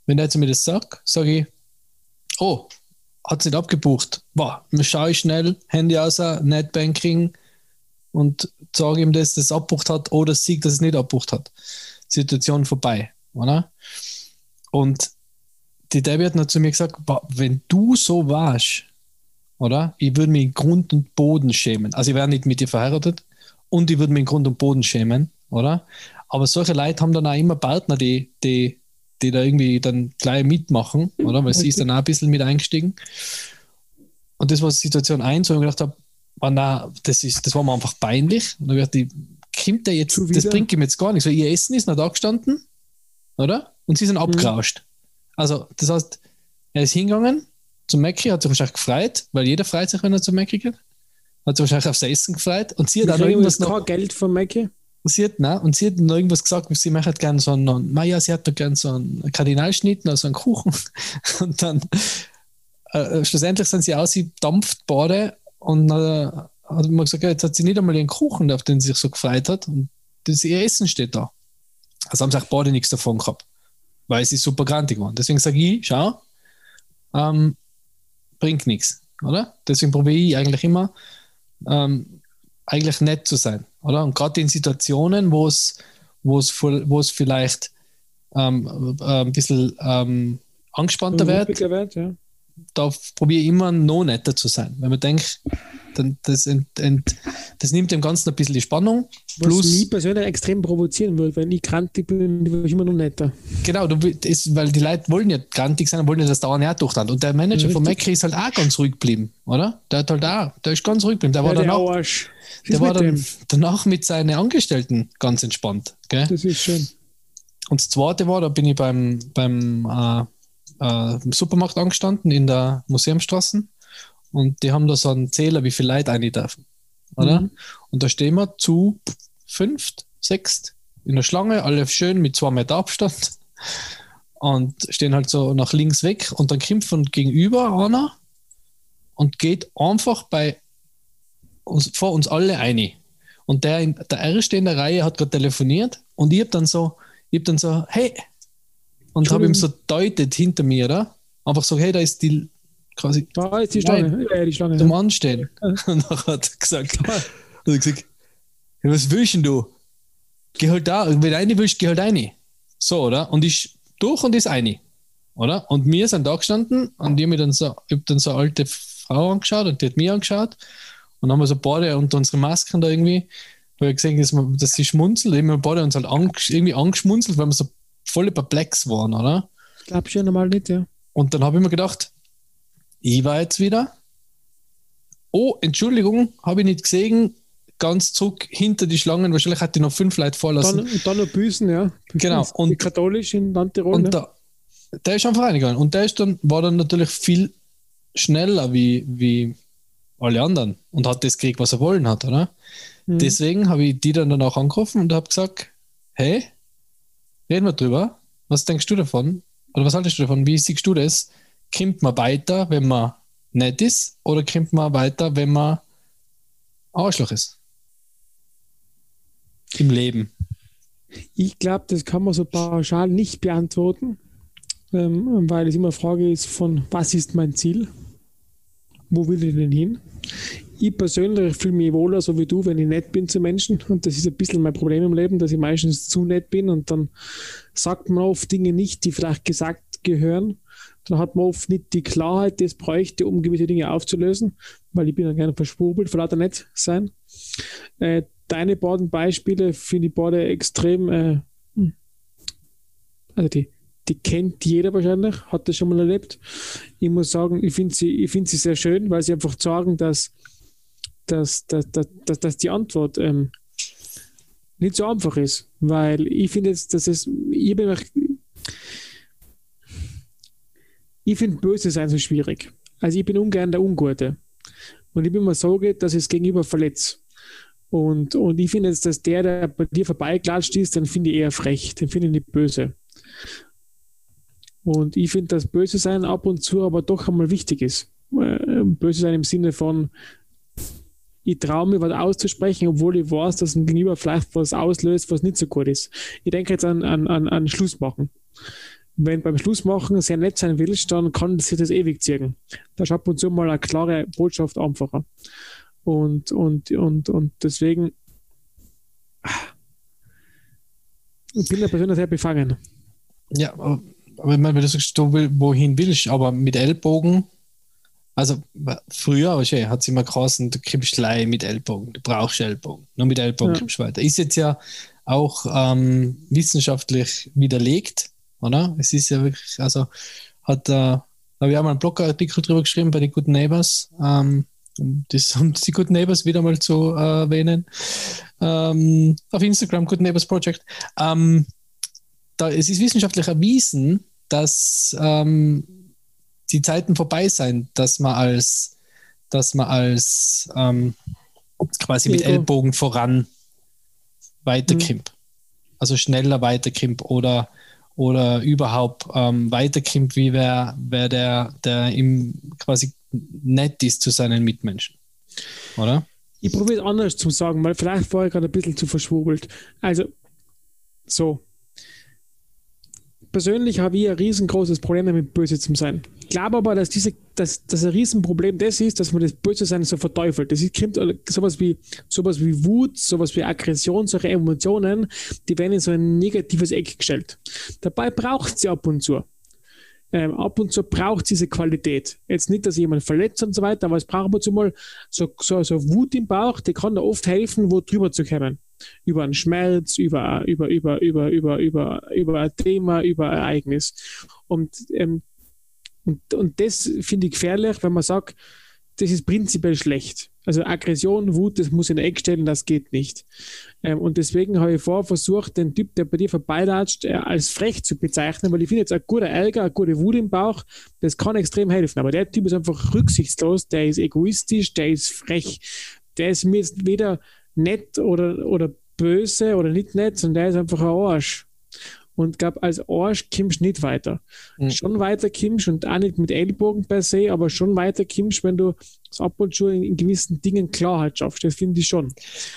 wenn er zu mir das sagt, sage ich, oh, hat es nicht abgebucht. Boah, schaue ich schnell, Handy aus, Netbanking und sage ihm, dass das abbucht hat oder sieht, dass es nicht abbucht hat. Situation vorbei, oder? Und die Debbie hat noch zu mir gesagt, wenn du so warst, oder? Ich würde mich in Grund und Boden schämen. Also ich wäre nicht mit dir verheiratet und ich würde mich in Grund und Boden schämen, oder? Aber solche Leute haben dann auch immer Partner, die, die, die da irgendwie dann gleich mitmachen, oder? Weil sie ist dann auch ein bisschen mit eingestiegen. Und das war Situation 1, wo ich gedacht habe, oh nein, das, ist, das war mir einfach peinlich. Und dann dachte ich, kommt der jetzt, das bringt ihm jetzt gar nichts, weil ihr Essen ist noch da gestanden, oder? Und sie sind mhm. Also, das heißt, er ist hingegangen zum Mackie, hat sich wahrscheinlich gefreut, weil jeder freut sich, wenn er zum Mackie geht. Hat sich wahrscheinlich aufs Essen gefreut und sie hat dann irgendwas noch. Kein Geld von Mackie? Sie hat, nein, und sie hat noch irgendwas gesagt, sie möchte gerne so einen, naja, sie hat doch gerne so einen Kardinalschnitt, also einen Kuchen. [laughs] Und dann äh, äh schlussendlich sind sie aus, sie dampft Bade und äh, hat man gesagt, ja, jetzt hat sie nicht einmal ihren Kuchen, auf den sie sich so gefreut hat. Und das, ihr Essen steht da. Also haben sie auch beide nichts davon gehabt weil sie super grantig waren. Deswegen sage ich, schau, ähm, bringt nichts, oder? Deswegen probiere ich eigentlich immer, ähm, eigentlich nett zu sein, oder? Und gerade in Situationen, wo es, wo es, wo es vielleicht ähm, äh, ein bisschen ähm, angespannter wird, wird ja. da probiere ich immer noch netter zu sein. Wenn man denkt, dann das, ent, ent, das nimmt dem Ganzen ein bisschen die Spannung. Plus, Was mich persönlich extrem provozieren würde, wenn ich krantig bin, bin ich immer noch netter. Genau, du, ist, weil die Leute wollen ja krantig sein und wollen ja das dauernd her durchtan. Und der Manager ja, von Macri ist halt auch ganz ruhig geblieben, oder? Der hat halt auch, der ist ganz ruhig geblieben. Der ja, war der danach, Arsch. der war dann, danach mit seinen Angestellten ganz entspannt. Gell? Das ist schön. Und das zweite war, da bin ich beim, beim äh, äh, Supermarkt angestanden in der Museumstraße und die haben da so einen Zähler, wie viel Leute rein dürfen. Oder? Mhm. Und da stehen wir zu fünft, sechst in der Schlange, alle schön mit zwei Meter Abstand [laughs] und stehen halt so nach links weg und dann kommt von gegenüber einer und geht einfach bei uns, vor uns alle ein. Und der, in, der Erste in der Reihe hat gerade telefoniert und ich habe dann so, ich hab dann so, hey, und habe ihm so deutet hinter mir, oder? Einfach so, hey, da ist die quasi. Da ist die Schlange. Ja, die Schlange zum. Anstehen. [laughs] Und dann hat er gesagt, er gesagt was willst du? Geh halt da, wenn du eine willst, geh halt eine. So, oder? Und ich durch und ist eine. Oder? Und wir sind da gestanden und die haben dann so, ich habe dann so eine alte Frau angeschaut und die hat mich angeschaut und dann haben wir so beide unter unsere Masken da irgendwie, weil ich gesehen dass, wir, dass sie schmunzelt, haben wir beide uns halt irgendwie angeschmunzelt, weil wir so voll perplex waren, oder? Glaubst du ja normal nicht, ja. Und dann habe ich mir gedacht, ich war jetzt wieder. Oh, Entschuldigung, habe ich nicht gesehen. ganz zurück hinter die Schlangen. Wahrscheinlich hat die noch fünf Leute vorlassen. Dann, und dann noch Büßen, ja. Büßen Genau, und- katholisch in Landtirol. Und ne? da, der ist einfach reingegangen. Und der ist dann, war dann natürlich viel schneller wie, wie alle anderen und hat das gekriegt, was er wollen hat, oder? Mhm. Deswegen habe ich die dann danach angerufen und habe gesagt, hey, reden wir drüber. Was denkst du davon? Oder was haltest du davon? Wie siehst du das? Kommt man weiter, wenn man nett ist? Oder kommt man weiter, wenn man Arschloch ist? Im Leben. Ich glaube, das kann man so pauschal nicht beantworten, ähm, weil es immer eine Frage ist von, was ist mein Ziel? Wo will ich denn hin? Ich persönlich fühle mich wohler, so wie du, wenn ich nett bin zu Menschen. Und das ist ein bisschen mein Problem im Leben, dass ich meistens zu nett bin und dann sagt man oft Dinge nicht, die vielleicht gesagt gehören. Dann hat man oft nicht die Klarheit, die es bräuchte, um gewisse Dinge aufzulösen, weil ich bin dann gerne verschwurbelt, vor lauter nett sein. Äh, deine beiden Beispiele finde ich beide extrem, äh, hm. also die, die kennt jeder wahrscheinlich, hat das schon mal erlebt. Ich muss sagen, ich finde sie, ich finde sie sehr schön, weil sie einfach sagen, dass, dass, dass, dass, dass, die Antwort ähm, nicht so einfach ist, weil ich finde jetzt, dass es, ich bin ich finde böse sein so schwierig. Also ich bin ungern der Ungute. Und ich bin mir sorge, dass ich es gegenüber verletze. Und, und ich finde jetzt, dass der, der bei dir vorbeiklatscht ist, den finde ich eher frech, den finde ich nicht böse. Und ich finde, dass böse sein ab und zu aber doch einmal wichtig ist. Äh, Böse sein im Sinne von, ich traue mir was auszusprechen, obwohl ich weiß, dass ein Gegenüber vielleicht was auslöst, was nicht so gut ist. Ich denke jetzt an, an, an, an Schluss machen. Wenn beim Schlussmachen sehr nett sein willst, dann kann sich das ewig ziehen. Da ab und zu mal eine klare Botschaft einfacher. Und, und, und, und deswegen ich bin da persönlich sehr befangen. Ja, aber ich meine, wenn du sagst, du will, wohin willst, aber mit Ellbogen, also früher okay, hat es immer geheißen, du kriegst Lei mit Ellbogen, du brauchst Ellbogen. Nur mit Ellbogen Ja. kommst du weiter. Ist jetzt ja auch ähm, wissenschaftlich widerlegt, oder? Es ist ja wirklich, also hat da, habe ich auch mal einen Blogartikel drüber geschrieben bei den Good Neighbors, ähm, um, das, um die Good Neighbors wieder mal zu äh, erwähnen. Ähm, auf Instagram, Good Neighbors Project. Ähm, da, es ist wissenschaftlich erwiesen, dass ähm, die Zeiten vorbei sind, dass man als, dass man als ähm, quasi mit. Ellbogen voran weiterkommt. Also schneller weiterkommt oder, oder überhaupt ähm, weiterkommt, wie wer, wer der, der ihm quasi nett ist zu seinen Mitmenschen. Oder? Ich probiere es anders zu sagen, weil vielleicht war ich gerade ein bisschen zu verschwurbelt. Also, so. Persönlich habe ich ein riesengroßes Problem damit, böse zu sein. Ich glaube aber, dass, diese, dass, dass ein Riesenproblem das ist, dass man das Böse sein so verteufelt. Das ist, kommt sowas wie, sowas wie Wut, sowas wie Aggression, solche Emotionen, die werden in so ein negatives Eck gestellt. Dabei braucht sie ab und zu. Ähm, ab und zu braucht diese Qualität. Jetzt nicht, dass jemand verletzt und so weiter, aber es braucht ab und zu mal so, so, so Wut im Bauch, die kann da oft helfen, wo drüber zu kommen. Über einen Schmerz, über, über, über, über, über, über, über ein Thema, über ein Ereignis. Und, ähm, und, und das finde ich gefährlich, wenn man sagt, das ist prinzipiell schlecht. Also Aggression, Wut, das muss in Eck stellen, das geht nicht. Ähm, und deswegen habe ich vorher versucht, den Typ, der bei dir vorbeilatscht, äh, als frech zu bezeichnen, weil ich finde jetzt ein guter Ärger, eine gute Wut im Bauch, das kann extrem helfen. Aber der Typ ist einfach rücksichtslos, der ist egoistisch, der ist frech. Der ist mir jetzt weder nett oder, oder böse oder nicht nett, sondern der ist einfach ein Arsch. Und glaube, als Arsch du nicht weiter. Mhm. Schon weiter kommst und auch nicht mit Ellbogen per se, aber schon weiter kommst, wenn du so ab und zu in, in gewissen Dingen Klarheit schaffst. Das finde ich schon.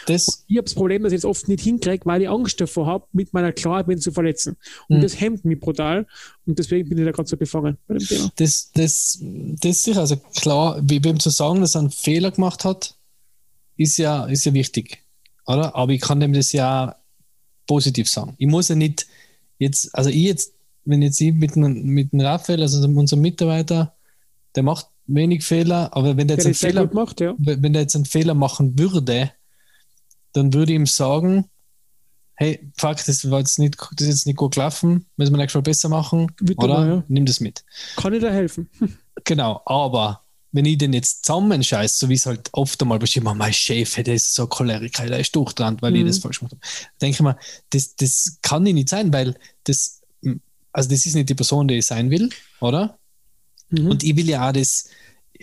Das, Ich habe das Problem, dass ich es oft nicht hinkriege, weil ich Angst davor habe, mit meiner Klarheit wen zu verletzen. Und Mhm. das hemmt mich brutal. Und deswegen bin ich da gerade so befangen bei dem Thema. das, das, das ist sicher, also klar, wie wem zu sagen, dass er einen Fehler gemacht hat, ist ja, ist ja wichtig, oder? Aber ich kann dem das ja positiv sagen. Ich muss ja nicht jetzt, also ich jetzt, wenn jetzt ich mit, mit dem Raphael, also unserem Mitarbeiter, der macht wenig Fehler, aber wenn der Der jetzt einen Fehler, macht, ja. wenn der jetzt einen Fehler machen würde, dann würde ich ihm sagen, hey, fuck, das war jetzt nicht, das ist jetzt nicht gut gelaufen, müssen wir nächstes Mal besser machen, Bitte oder? mal, ja. Nimm das mit. Kann ich da helfen? [laughs] Genau, aber wenn ich den jetzt zusammenscheiße, so wie es halt oft einmal bestimmt, mein Chef, der ist so Choleriker, der ist durchdran, weil mhm. ich das falsch gemacht habe. Denke ich mir, das, das kann ich nicht sein, weil das, also das ist nicht die Person, die ich sein will, oder? Mhm. Und ich will ja auch das,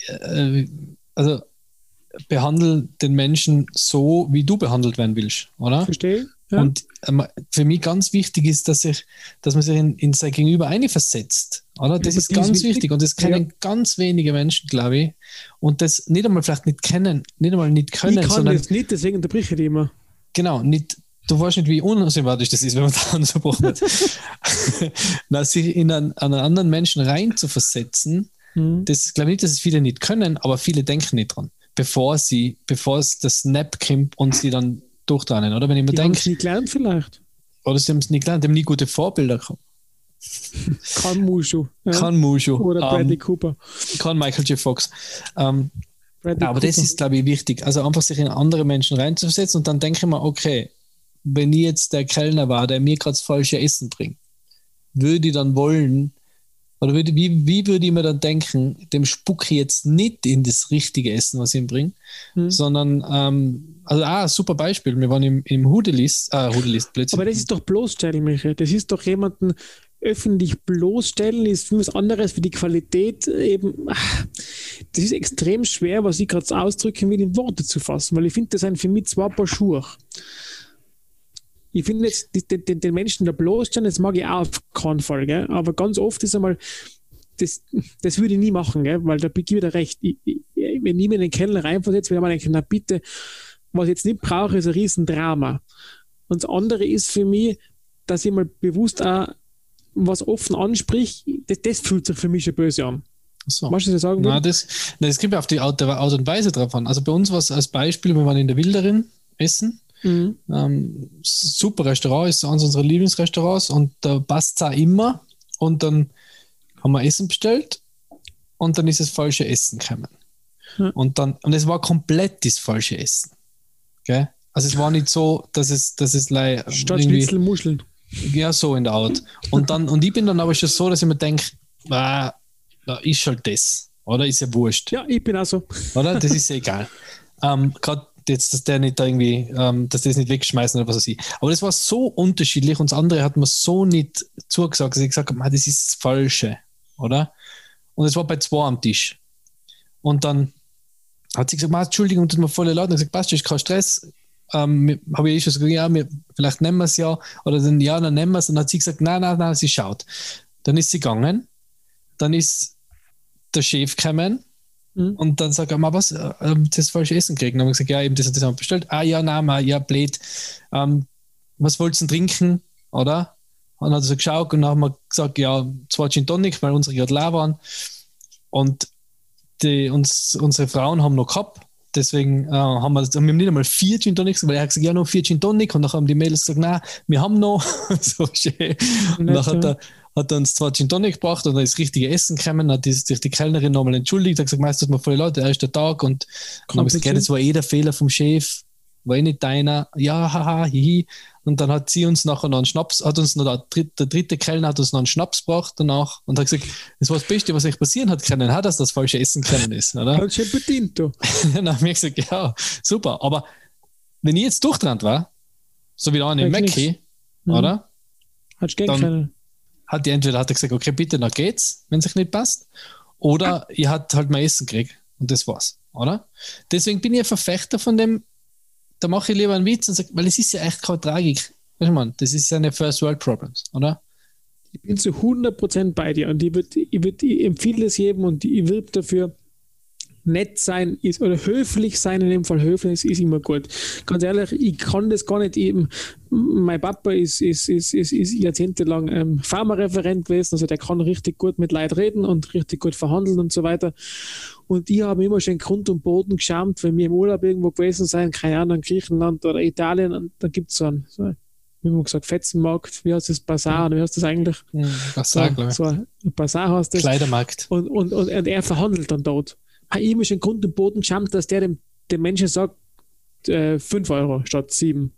äh, also behandle den Menschen so, wie du behandelt werden willst, oder? Verstehe. Ja. Und ähm, für mich ganz wichtig ist, dass, ich, dass man sich in, in sein Gegenüber einversetzt. Oder? Das ja, ist ganz wichtig. wichtig. und das kennen ja. ganz wenige Menschen, glaube ich. Und das nicht einmal vielleicht nicht kennen, nicht einmal nicht können. Ich kann sondern, das nicht, deswegen unterbreche ich die immer. Genau, nicht, du weißt nicht, wie unsympathisch das ist, wenn man [laughs] da unterbrochen wird. [laughs] Na, sich in einen, einen, anderen Menschen rein zu versetzen, mhm. das glaube ich nicht, dass es viele nicht können, aber viele denken nicht dran, bevor sie, bevor es das Snap kommt und sie dann durchtrennen, oder? Wenn ich mir denke. Sie haben es nie gelernt, vielleicht. Oder sie haben es nie gelernt, die haben nie gute Vorbilder gehabt. [laughs] Kann Mushu. Ja? Kann Mushu. Oder Bradley um, ähm, Cooper. Kann Michael J. Fox. Um, ähm, aber Cooper. das ist, glaube ich, wichtig. Also einfach sich in andere Menschen reinzusetzen und dann denke ich mir, okay, wenn ich jetzt der Kellner war, der mir gerade das falsche Essen bringt, würde ich dann wollen, oder würde, wie, wie würde ich mir dann denken, dem spucke ich jetzt nicht in das richtige Essen, was ich ihm bringe, hm. sondern, ähm, also, ah, super Beispiel, wir waren im, im Hudelist, äh, Hudelist plötzlich. Aber das ist doch bloßstellen, Michael. Das ist doch jemanden öffentlich bloßstellen, ist was anderes für die Qualität eben. Ach, das ist extrem schwer, was ich gerade ausdrücken will, in Worte zu fassen, weil ich finde, das sind für mich zwei Paar Schuhe ich finde jetzt den, den, den Menschen da bloßstellen, das mag ich auch auf keinen Fall, gell? aber ganz oft ist einmal, das, das würde ich nie machen, gell? weil da bin ich wieder recht. Ich, ich, wenn ich mir in den Keller reinversetze, wenn ich mal denke, na bitte, was ich jetzt nicht brauche, ist ein Riesendrama. Und das andere ist für mich, dass ich mal bewusst auch was offen anspricht, das, das fühlt sich für mich schon böse an. So. Was du sagen? Na, das, das kommt auf die Art, Art und Weise drauf an. Also bei uns war es als Beispiel, wir waren in der Wilderin essen Mhm. Ähm, super Restaurant, ist eines unserer Lieblingsrestaurants und da passt es auch immer. Und dann haben wir Essen bestellt und dann ist das falsche Essen gekommen. Mhm. Und dann, und es war komplett das falsche Essen. Gell? Also es war nicht so, dass es, dass es like, Statt Schnitzel Muscheln. Ja, so in der Art. Und dann, und ich bin dann aber schon so, dass ich mir denke, ah, da ist halt das. Oder ist ja wurscht. Ja, ich bin auch so. Oder? Das ist ja egal. [laughs] Ähm, Gerade jetzt, dass der nicht da irgendwie, ähm, dass das nicht wegschmeißen oder was weiß ich. Aber das war so unterschiedlich und das andere hat man so nicht zugesagt, dass ich gesagt habe, das ist das Falsche, oder? Und es war bei zwei am Tisch. Und dann hat sie gesagt, Entschuldigung, tut mir voll leid. Und ich gesagt, passt, ist kein Stress. Ähm, habe ich eh schon gesagt, ja, wir, vielleicht nehmen wir es ja. Oder dann, ja, dann nehmen wir es. Und dann hat sie gesagt, nein, nein, nein, sie schaut. Dann ist sie gegangen. Dann ist der Chef gekommen Mhm. Und dann sagt er mal, was, äh, ähm, das falsche Essen kriegen. Dann haben wir gesagt, ja, eben das hat das bestellt. Ah, ja, nein, mal, ja, blöd. Ähm, was wolltest du trinken? Oder? Und dann hat er so geschaut und dann haben wir gesagt, ja, zwei Gin Tonic, weil unsere gerade leer waren. Und die, uns, unsere Frauen haben noch gehabt. Deswegen äh, haben wir, wir haben nicht einmal vier Gin Tonics, weil er hat gesagt, ja, noch vier Gin Tonic. Und dann haben die Mädels gesagt, nein, wir haben noch. [laughs] so schön. Und dann hat er, hat uns zwar Gin Tonic gebracht und dann ist das richtige Essen gekommen, hat die, sich die Kellnerin nochmal entschuldigt, hat gesagt, meist tut mir voll Leute, der erste Tag und dann habe ich gesagt, das war eh der Fehler vom Chef, war eh nicht deiner, ja, haha, hihi. Und dann hat sie uns nachher noch einen Schnaps, hat uns noch der dritte, der dritte Kellner hat uns noch einen Schnaps gebracht danach und hat gesagt, das war das Beste, was euch passieren hat können, hat, dass das falsche Essen können ist, oder? Ganz schön bedient, du. [laughs] dann habe ich gesagt, ja, super. Aber wenn ich jetzt durchtrennt war, so wie der eine Mackie, oder? Hat gegen dann, hat die entweder hat er gesagt, okay, bitte, dann geht's, wenn es sich nicht passt, oder ihr habt halt mal Essen gekriegt und das war's, oder? Deswegen bin ich ein Verfechter von dem, da mache ich lieber einen Witz und sage, weil es ist ja echt keine Tragik. Weißt du, man, das ist eine First World Problems, oder? Ich bin zu 100% bei dir und ich, würd, ich, würd, ich empfehle es jedem und ich wirb dafür, nett sein ist oder höflich sein, in dem Fall höflich ist, ist immer gut. Ganz ehrlich, ich kann das gar nicht eben. Mein Papa ist, ist, ist, ist, ist jahrzehntelang ähm, Pharmareferent gewesen, also der kann richtig gut mit Leid reden und richtig gut verhandeln und so weiter. Und ich habe immer schon Grund und Boden geschämt, wenn wir im Urlaub irgendwo gewesen sein, keine Ahnung, Griechenland oder Italien, und da gibt es so einen, so, wie man gesagt, Fetzenmarkt, wie heißt das, Bazar, oder wie heißt das eigentlich? Ja, Bazar, so, glaube ich. So Bazar heißt das. Kleidermarkt. Und, und, und, und er verhandelt dann dort ihm ist ein Grund und Boden geschammt, dass der dem, dem Menschen sagt, äh, 5 Euro statt 7.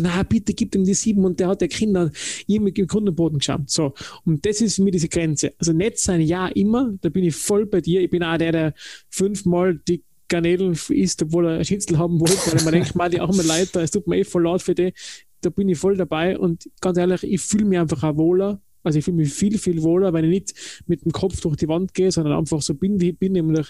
Na, bitte gib ihm die 7 und der hat der Kinder ihm im Kundenboden geschaut. So. Und das ist für mich diese Grenze. Also nett sein, ja, immer. Da bin ich voll bei dir. Ich bin auch der, der fünfmal die Garnelen isst, obwohl er Schnitzel haben wollte, weil man denkt, [laughs] mal die armen Leute, es tut mir eh voll laut für die. Da bin ich voll dabei und ganz ehrlich, ich fühle mich einfach auch wohler. Also ich fühle mich viel, viel wohler, wenn ich nicht mit dem Kopf durch die Wand gehe, sondern einfach so bin, wie ich bin, nämlich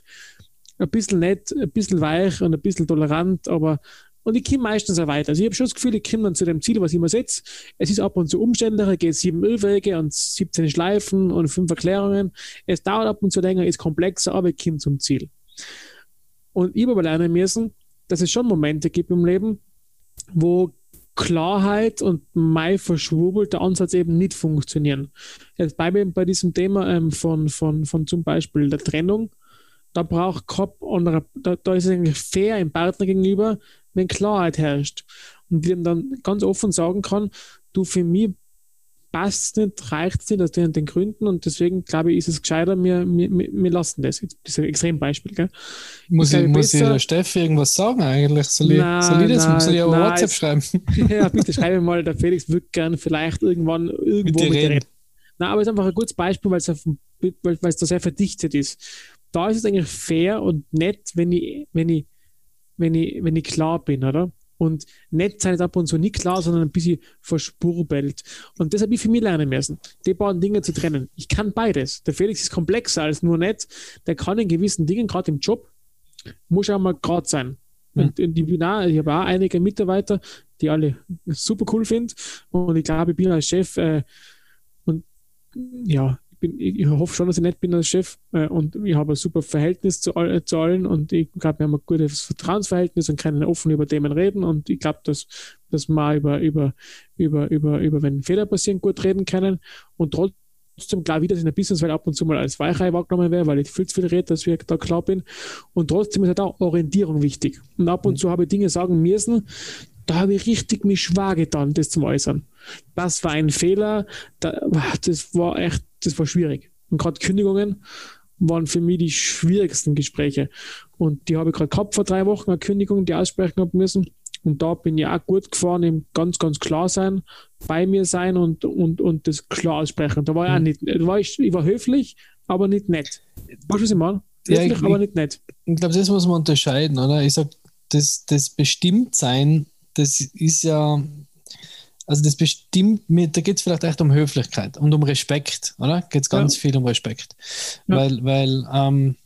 ein bisschen nett, ein bisschen weich und ein bisschen tolerant, aber und ich komme meistens auch weiter. Also ich habe schon das Gefühl, ich komme dann zu dem Ziel, was ich mir setze. Es ist ab und zu umständlicher, geht sieben Ölwege und 17 Schleifen und fünf Erklärungen. Es dauert ab und zu länger, ist komplexer, aber ich komme zum Ziel. Und ich habe lernen müssen, dass es schon Momente gibt im Leben, wo Klarheit und mein verschwurbelter Ansatz eben nicht funktionieren. Jetzt bei, bei diesem Thema ähm, von, von, von zum Beispiel der Trennung, da braucht Kopf anderer, da, da ist es eigentlich fair im Partner gegenüber, wenn Klarheit herrscht. Und die dann ganz offen sagen kann, du für mich passt nicht, reicht es nicht aus den, den Gründen und deswegen glaube ich, ist es gescheiter, wir, wir, wir lassen das. Das ist ein Extrembeispiel. Gell? Muss ich, ich muss ich der Steffi irgendwas sagen eigentlich? Soll ich, nein, soll ich das? Nein, soll ich auf WhatsApp schreiben? [laughs] Ja, bitte [laughs] schreibe mal, der Felix würde gerne vielleicht irgendwann irgendwo mit dir reden. reden. Nein, aber es ist einfach ein gutes Beispiel, es, weil es da sehr verdichtet ist. Da ist es eigentlich fair und nett, wenn ich, wenn ich, wenn ich, wenn ich klar bin, oder? Und nett sein ist ab und zu nicht klar, sondern ein bisschen verspurbelt. Und das habe ich für mich lernen müssen, die beiden Dinge zu trennen. Ich kann beides. Der Felix ist komplexer als nur nett. Der kann in gewissen Dingen, gerade im Job, muss auch mal gerade sein. Mhm. Und, und ich, ich habe auch einige Mitarbeiter, die alle super cool finden. Und ich glaube, ich bin als Chef äh, und ja, bin, ich hoffe schon, dass ich nett bin als Chef äh, und ich habe ein super Verhältnis zu, all, zu allen und ich glaube, wir haben ein gutes Vertrauensverhältnis und können offen über Themen reden und ich glaube, dass, dass wir über, über, über, über, über, wenn Fehler passieren, gut reden können. Und trotzdem ich, dass ich in der Businesswelt ab und zu mal als Weichei wahrgenommen werde, weil ich viel zu viel rede, dass ich da klar bin. Und trotzdem ist halt auch Orientierung wichtig. Und ab und zu habe ich Dinge sagen müssen, da habe ich richtig mich schwer getan, das zu äußern. Das war ein Fehler, das war echt das war schwierig. Und gerade Kündigungen waren für mich die schwierigsten Gespräche. Und die habe ich gerade gehabt vor drei Wochen, eine Kündigung, die aussprechen habe müssen. Und da bin ich auch gut gefahren, im ganz, ganz klar sein, bei mir sein und, und, und das klar aussprechen. Da war ich auch mhm. nicht, war ich, ich war höflich, aber nicht nett. Weißt du, was ich meine? Höflich, ja, ich, aber nicht nett. Ich glaube, das muss man unterscheiden, oder? Ich sage, das, das Bestimmtsein, das ist ja, also das bestimmt, da geht es vielleicht echt um Höflichkeit und um Respekt, oder? Geht es ganz ja. viel um Respekt. Ja. Weil, weil ähm,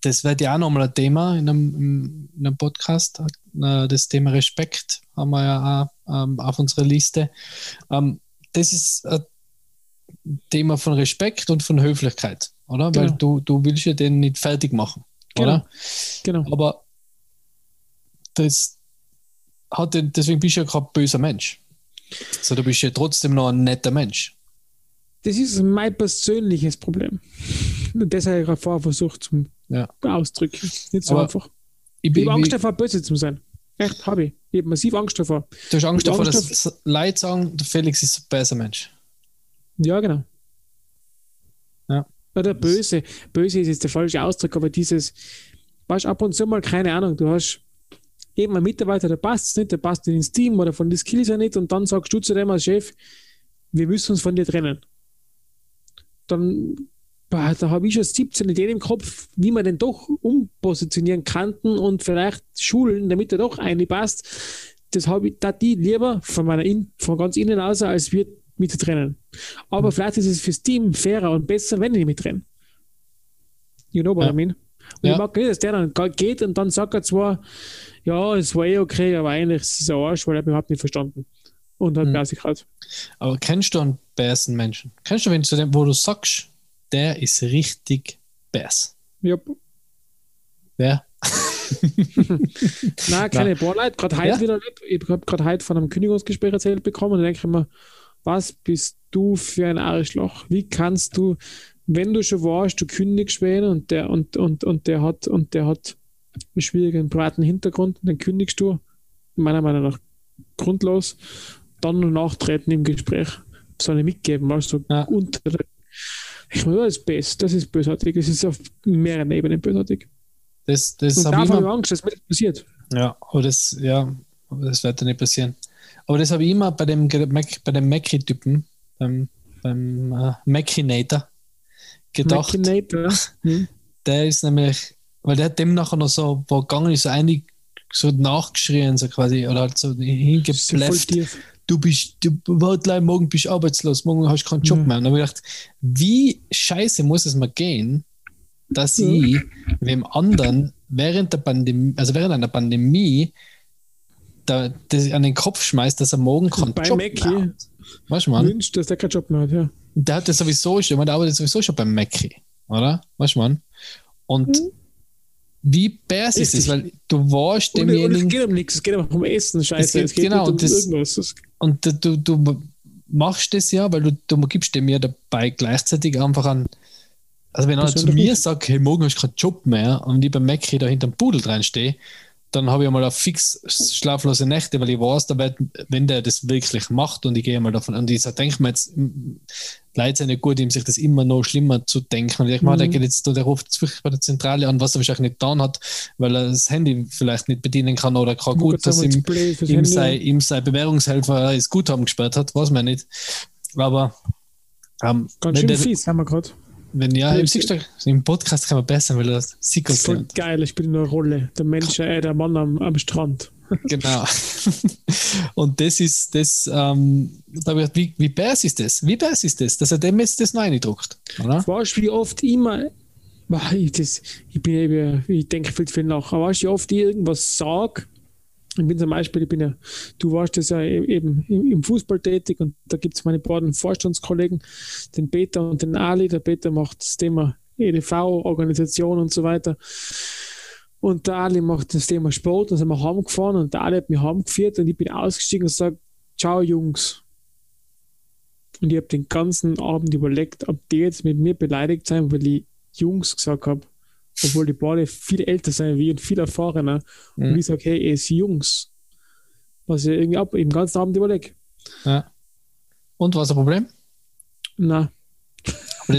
das wird ja auch nochmal ein Thema in einem, in einem Podcast. Äh, das Thema Respekt haben wir ja auch ähm, auf unserer Liste. Ähm, das ist ein Thema von Respekt und von Höflichkeit, oder? Genau. Weil du, du willst ja den nicht fertig machen, genau. oder? Genau. Aber das hat den, deswegen bist du ja gerade böser Mensch. So, du bist ja trotzdem noch ein netter Mensch. Das ist mein persönliches Problem. Und das habe ich vorher versucht zum ja. ausdrücken. Nicht so Aber einfach. Ich, ich habe Angst davor, böse zu sein. Echt, habe ich. Ich habe massiv Angst davor. Du hast Angst davor, Angst dass Leute sagen, der Felix ist ein besser Mensch. Ja, genau. Ja. Oder böse. Böse ist jetzt der falsche Ausdruck, aber dieses, weißt ab und zu mal, keine Ahnung, du hast eben ein Mitarbeiter, der passt es nicht, der passt nicht ins Team oder von den Skills her nicht und dann sagst du zu dem als Chef, wir müssen uns von dir trennen. Dann, da habe ich schon 17 Ideen im Kopf, wie man den doch umpositionieren kann und vielleicht schulen, damit er doch passt. Das habe ich, da die lieber von meiner in, von ganz innen aus, als wir mit trennen. Aber mhm. vielleicht ist es fürs Team fairer und besser, wenn ich mich trenne. You know what ja. I mean? Und ja. ich mag nicht, dass der dann geht und dann sagt er zwar, ja, es war eh okay, aber eigentlich ist es ein Arsch, weil er mich überhaupt nicht verstanden. Und hat mhm. sich halt. Aber kennst du einen bärsen Menschen? Kennst du wenn zu dem, wo du sagst, der ist richtig bärs? Ja. Wer? [laughs] Nein, keine Bohrleid. Gerade heute ja? wieder nicht. Ich habe gerade heute von einem Kündigungsgespräch erzählt bekommen und denke ich mir, was bist du für ein Arschloch? Wie kannst du, wenn du schon warst, du kündigst wen und der und, und, und der hat und der hat einen schwierigen privaten Hintergrund, dann kündigst du, meiner Meinung nach grundlos, dann noch nachtreten im Gespräch, soll ich mitgeben, also ja. unter ich meine, das ist best, das ist bösartig, das ist auf mehreren Ebenen bösartig. Das, das Und davon habe ich Angst, dass mir das passiert. Ja, aber das, ja, das wird dann nicht passieren. Aber das habe ich immer bei dem, bei dem Mackie-Typen, beim, beim äh, Machinator, gedacht. Hm. Der ist nämlich, weil der hat dem nachher noch so, wo gegangen ist, so einig so nachgeschrien, so quasi, oder halt so hingeblefft. Du bist, du, warte, morgen bist du arbeitslos, morgen hast du keinen Job mhm. mehr. Und dann habe ich gedacht, wie scheiße muss es mal gehen, dass ja. ich wem anderen während der Pandemie, also während einer Pandemie, da, das an den Kopf schmeißt, dass er morgen keinen Job Mackie mehr hat. Weißt du, man? Wünsch, dass der keinen Job mehr hat, ja. Der hat das sowieso schon, der arbeitet sowieso schon beim Mackie, oder? Weißt du, man? Und mhm wie bärs ist es, weil du warst demjenigen. Und es geht um nichts, es geht einfach um Essen, Scheiße. Es geht, genau, um das, irgendwas. Und du, du machst das ja, weil du, du gibst dem ja dabei gleichzeitig einfach an. Also, wenn einer zu mir sagt, hey, morgen hast du keinen Job mehr und ich beim Mac da hinterm Pudel drin stehe, dann habe ich einmal auf fix schlaflose Nächte, weil ich weiß, da wird, wenn der das wirklich macht und ich gehe mal davon und ich denke mir jetzt, Leute sind nicht gut, ihm sich das immer noch schlimmer zu denken. Und ich meine, mhm. der geht jetzt, der ruft wirklich bei der Zentrale an, was er wahrscheinlich nicht getan hat, weil er das Handy vielleicht nicht bedienen kann oder kann gut, dass ihm, ihm, sei, ihm sei Bewährungshelfer das Guthaben gesperrt hat, weiß man nicht. Aber ähm, ganz schön der, fies, haben wir gerade. Wenn ja, im, im Podcast kann man besser, weil das sieht Voll geil, ich bin in einer Rolle. Der Mensch, [laughs] äh, der Mann am, am Strand. [laughs] Genau. [laughs] Und das ist das, ähm, wie, wie bärs ist das? Wie bärs ist das, dass er dem jetzt das reindruckt? Oder? Weißt du, wie oft immer, ich, das, ich bin eben, ich denke viel zu viel nach, aber weißt du, wie oft ich irgendwas sage, ich bin zum Beispiel, ich bin ja, du warst das ja e-, eben im Fußball tätig und da gibt es meine beiden Vorstandskollegen, den Peter und den Ali. Der Peter macht das Thema EDV, Organisation und so weiter. Und der Ali macht das Thema Sport, dann sind wir heimgefahren und der Ali hat mich heimgeführt und ich bin ausgestiegen und gesagt, ciao Jungs. Und ich habe den ganzen Abend überlegt, ob die jetzt mit mir beleidigt sein, weil ich Jungs gesagt habe obwohl die beide viel älter sind wie und viel erfahrener. Mhm. Und ich sage, hey, ist Jungs. Was ich irgendwie ab, im ganzen Abend überlege. Ja. Und was ist das Problem? Na. [laughs]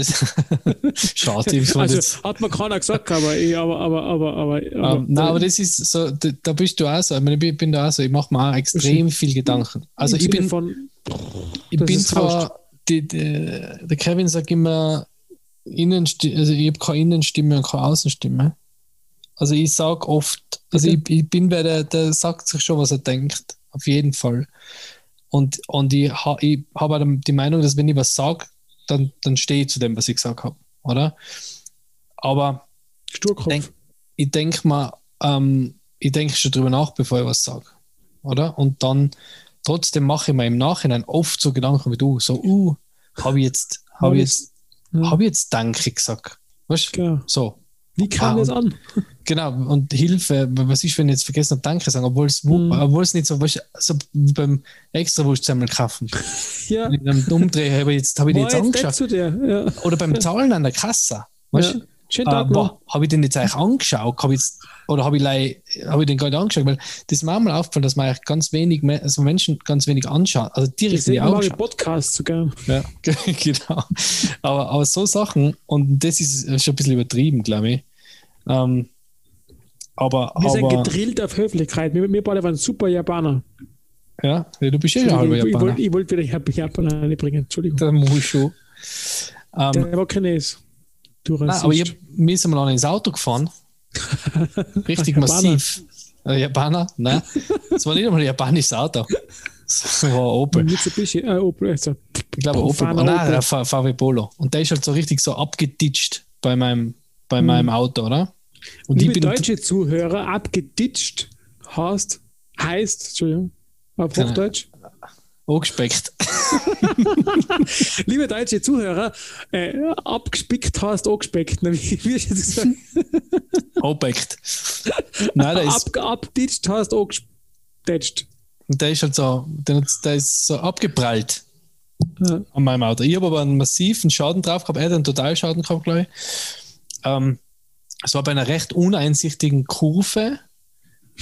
Schade, also, hat mir keiner gesagt, aber ich, aber, aber, aber, aber, aber um, Nein, aber das ist so, da, da, bist du auch so. Ich, meine, ich bin da auch so, ich mache mir auch extrem viel Gedanken. Also ich bin, von, ich bin zwar, die, die, der Kevin sagt immer, Innenstimme, also ich habe keine Innenstimme und keine Außenstimme. Also ich sage oft, also ich, ich, bin wer, der, der sagt sich schon, was er denkt. Auf jeden Fall. Und, und ich, ha, ich habe die Meinung, dass wenn ich was sage, dann, dann stehe ich zu dem, was ich gesagt habe. Oder? Aber Sturkopf. denk, ich denke mal, ähm, ich denke schon drüber nach, bevor ich was sage. Oder? Und dann trotzdem mache ich mir im Nachhinein oft so Gedanken wie du, so, uh, habe ich jetzt, habe ich jetzt ja. Habe ich jetzt Danke gesagt. Weißt du? Ja. So. Wie kam ah, es an? Genau, und Hilfe, was ist, wenn ich jetzt vergessen habe, Danke sagen, obwohl es, obwohl es nicht so, weißt, so beim Extrawurstsemmel kaufen. [laughs] ja. Wenn ich dann umdrehe, habe ich jetzt, habe ich jetzt angeschaut. Ja. Oder beim Zahlen an der Kasse. Weißt du? Schönen Tag äh, Habe ich den jetzt eigentlich angeschaut? Hab ich jetzt, oder habe ich, hab ich den gerade angeschaut? Weil das ist mir auch mal aufgefallen, dass man eigentlich ganz wenig, also Menschen ganz wenig anschauen. Also direkt Deswegen mache ich Podcasts sogar. Ja, [laughs] genau. Aber, aber so Sachen, und das ist schon ein bisschen übertrieben, glaube ich. Ähm, aber, wir aber, sind gedrillt auf Höflichkeit. Wir, wir beide waren super Japaner. Ja, du bist ja halber Japaner. Ich wollte wollt wieder Japaner einbringen, Entschuldigung. Der Mushu. Ähm, Der war Chines. Du Nein, aber ich, wir sind mal ins Auto gefahren. [laughs] Richtig massiv. Äh, Japaner? Nein. Es war nicht einmal ein japanisches Auto. Das war Opel. Mitsubishi, äh, Opel. Also, ich glaube Opel. Oh, nein, Opel. VW Polo. Und der ist halt so richtig so abgeditscht bei meinem, bei hm. meinem Auto, oder? Und Liebe deutsche Zuhörer, abgeditscht heißt, heißt, Entschuldigung, auf Hochdeutsch? Angespeckt. [laughs] Liebe deutsche Zuhörer, äh, abgespickt heißt angespeckt. Ne? [laughs] Wie, wie hast du gesagt? [laughs] Abgespeckt. Nein, der ist. Ab, abditscht heißt angeditscht. Und der ist halt so, der, der ist so abgeprallt ja. an meinem Auto. Ich habe aber einen massiven Schaden drauf gehabt, er hat einen Totalschaden gehabt, glaube ich. Ähm, es war bei einer recht uneinsichtigen Kurve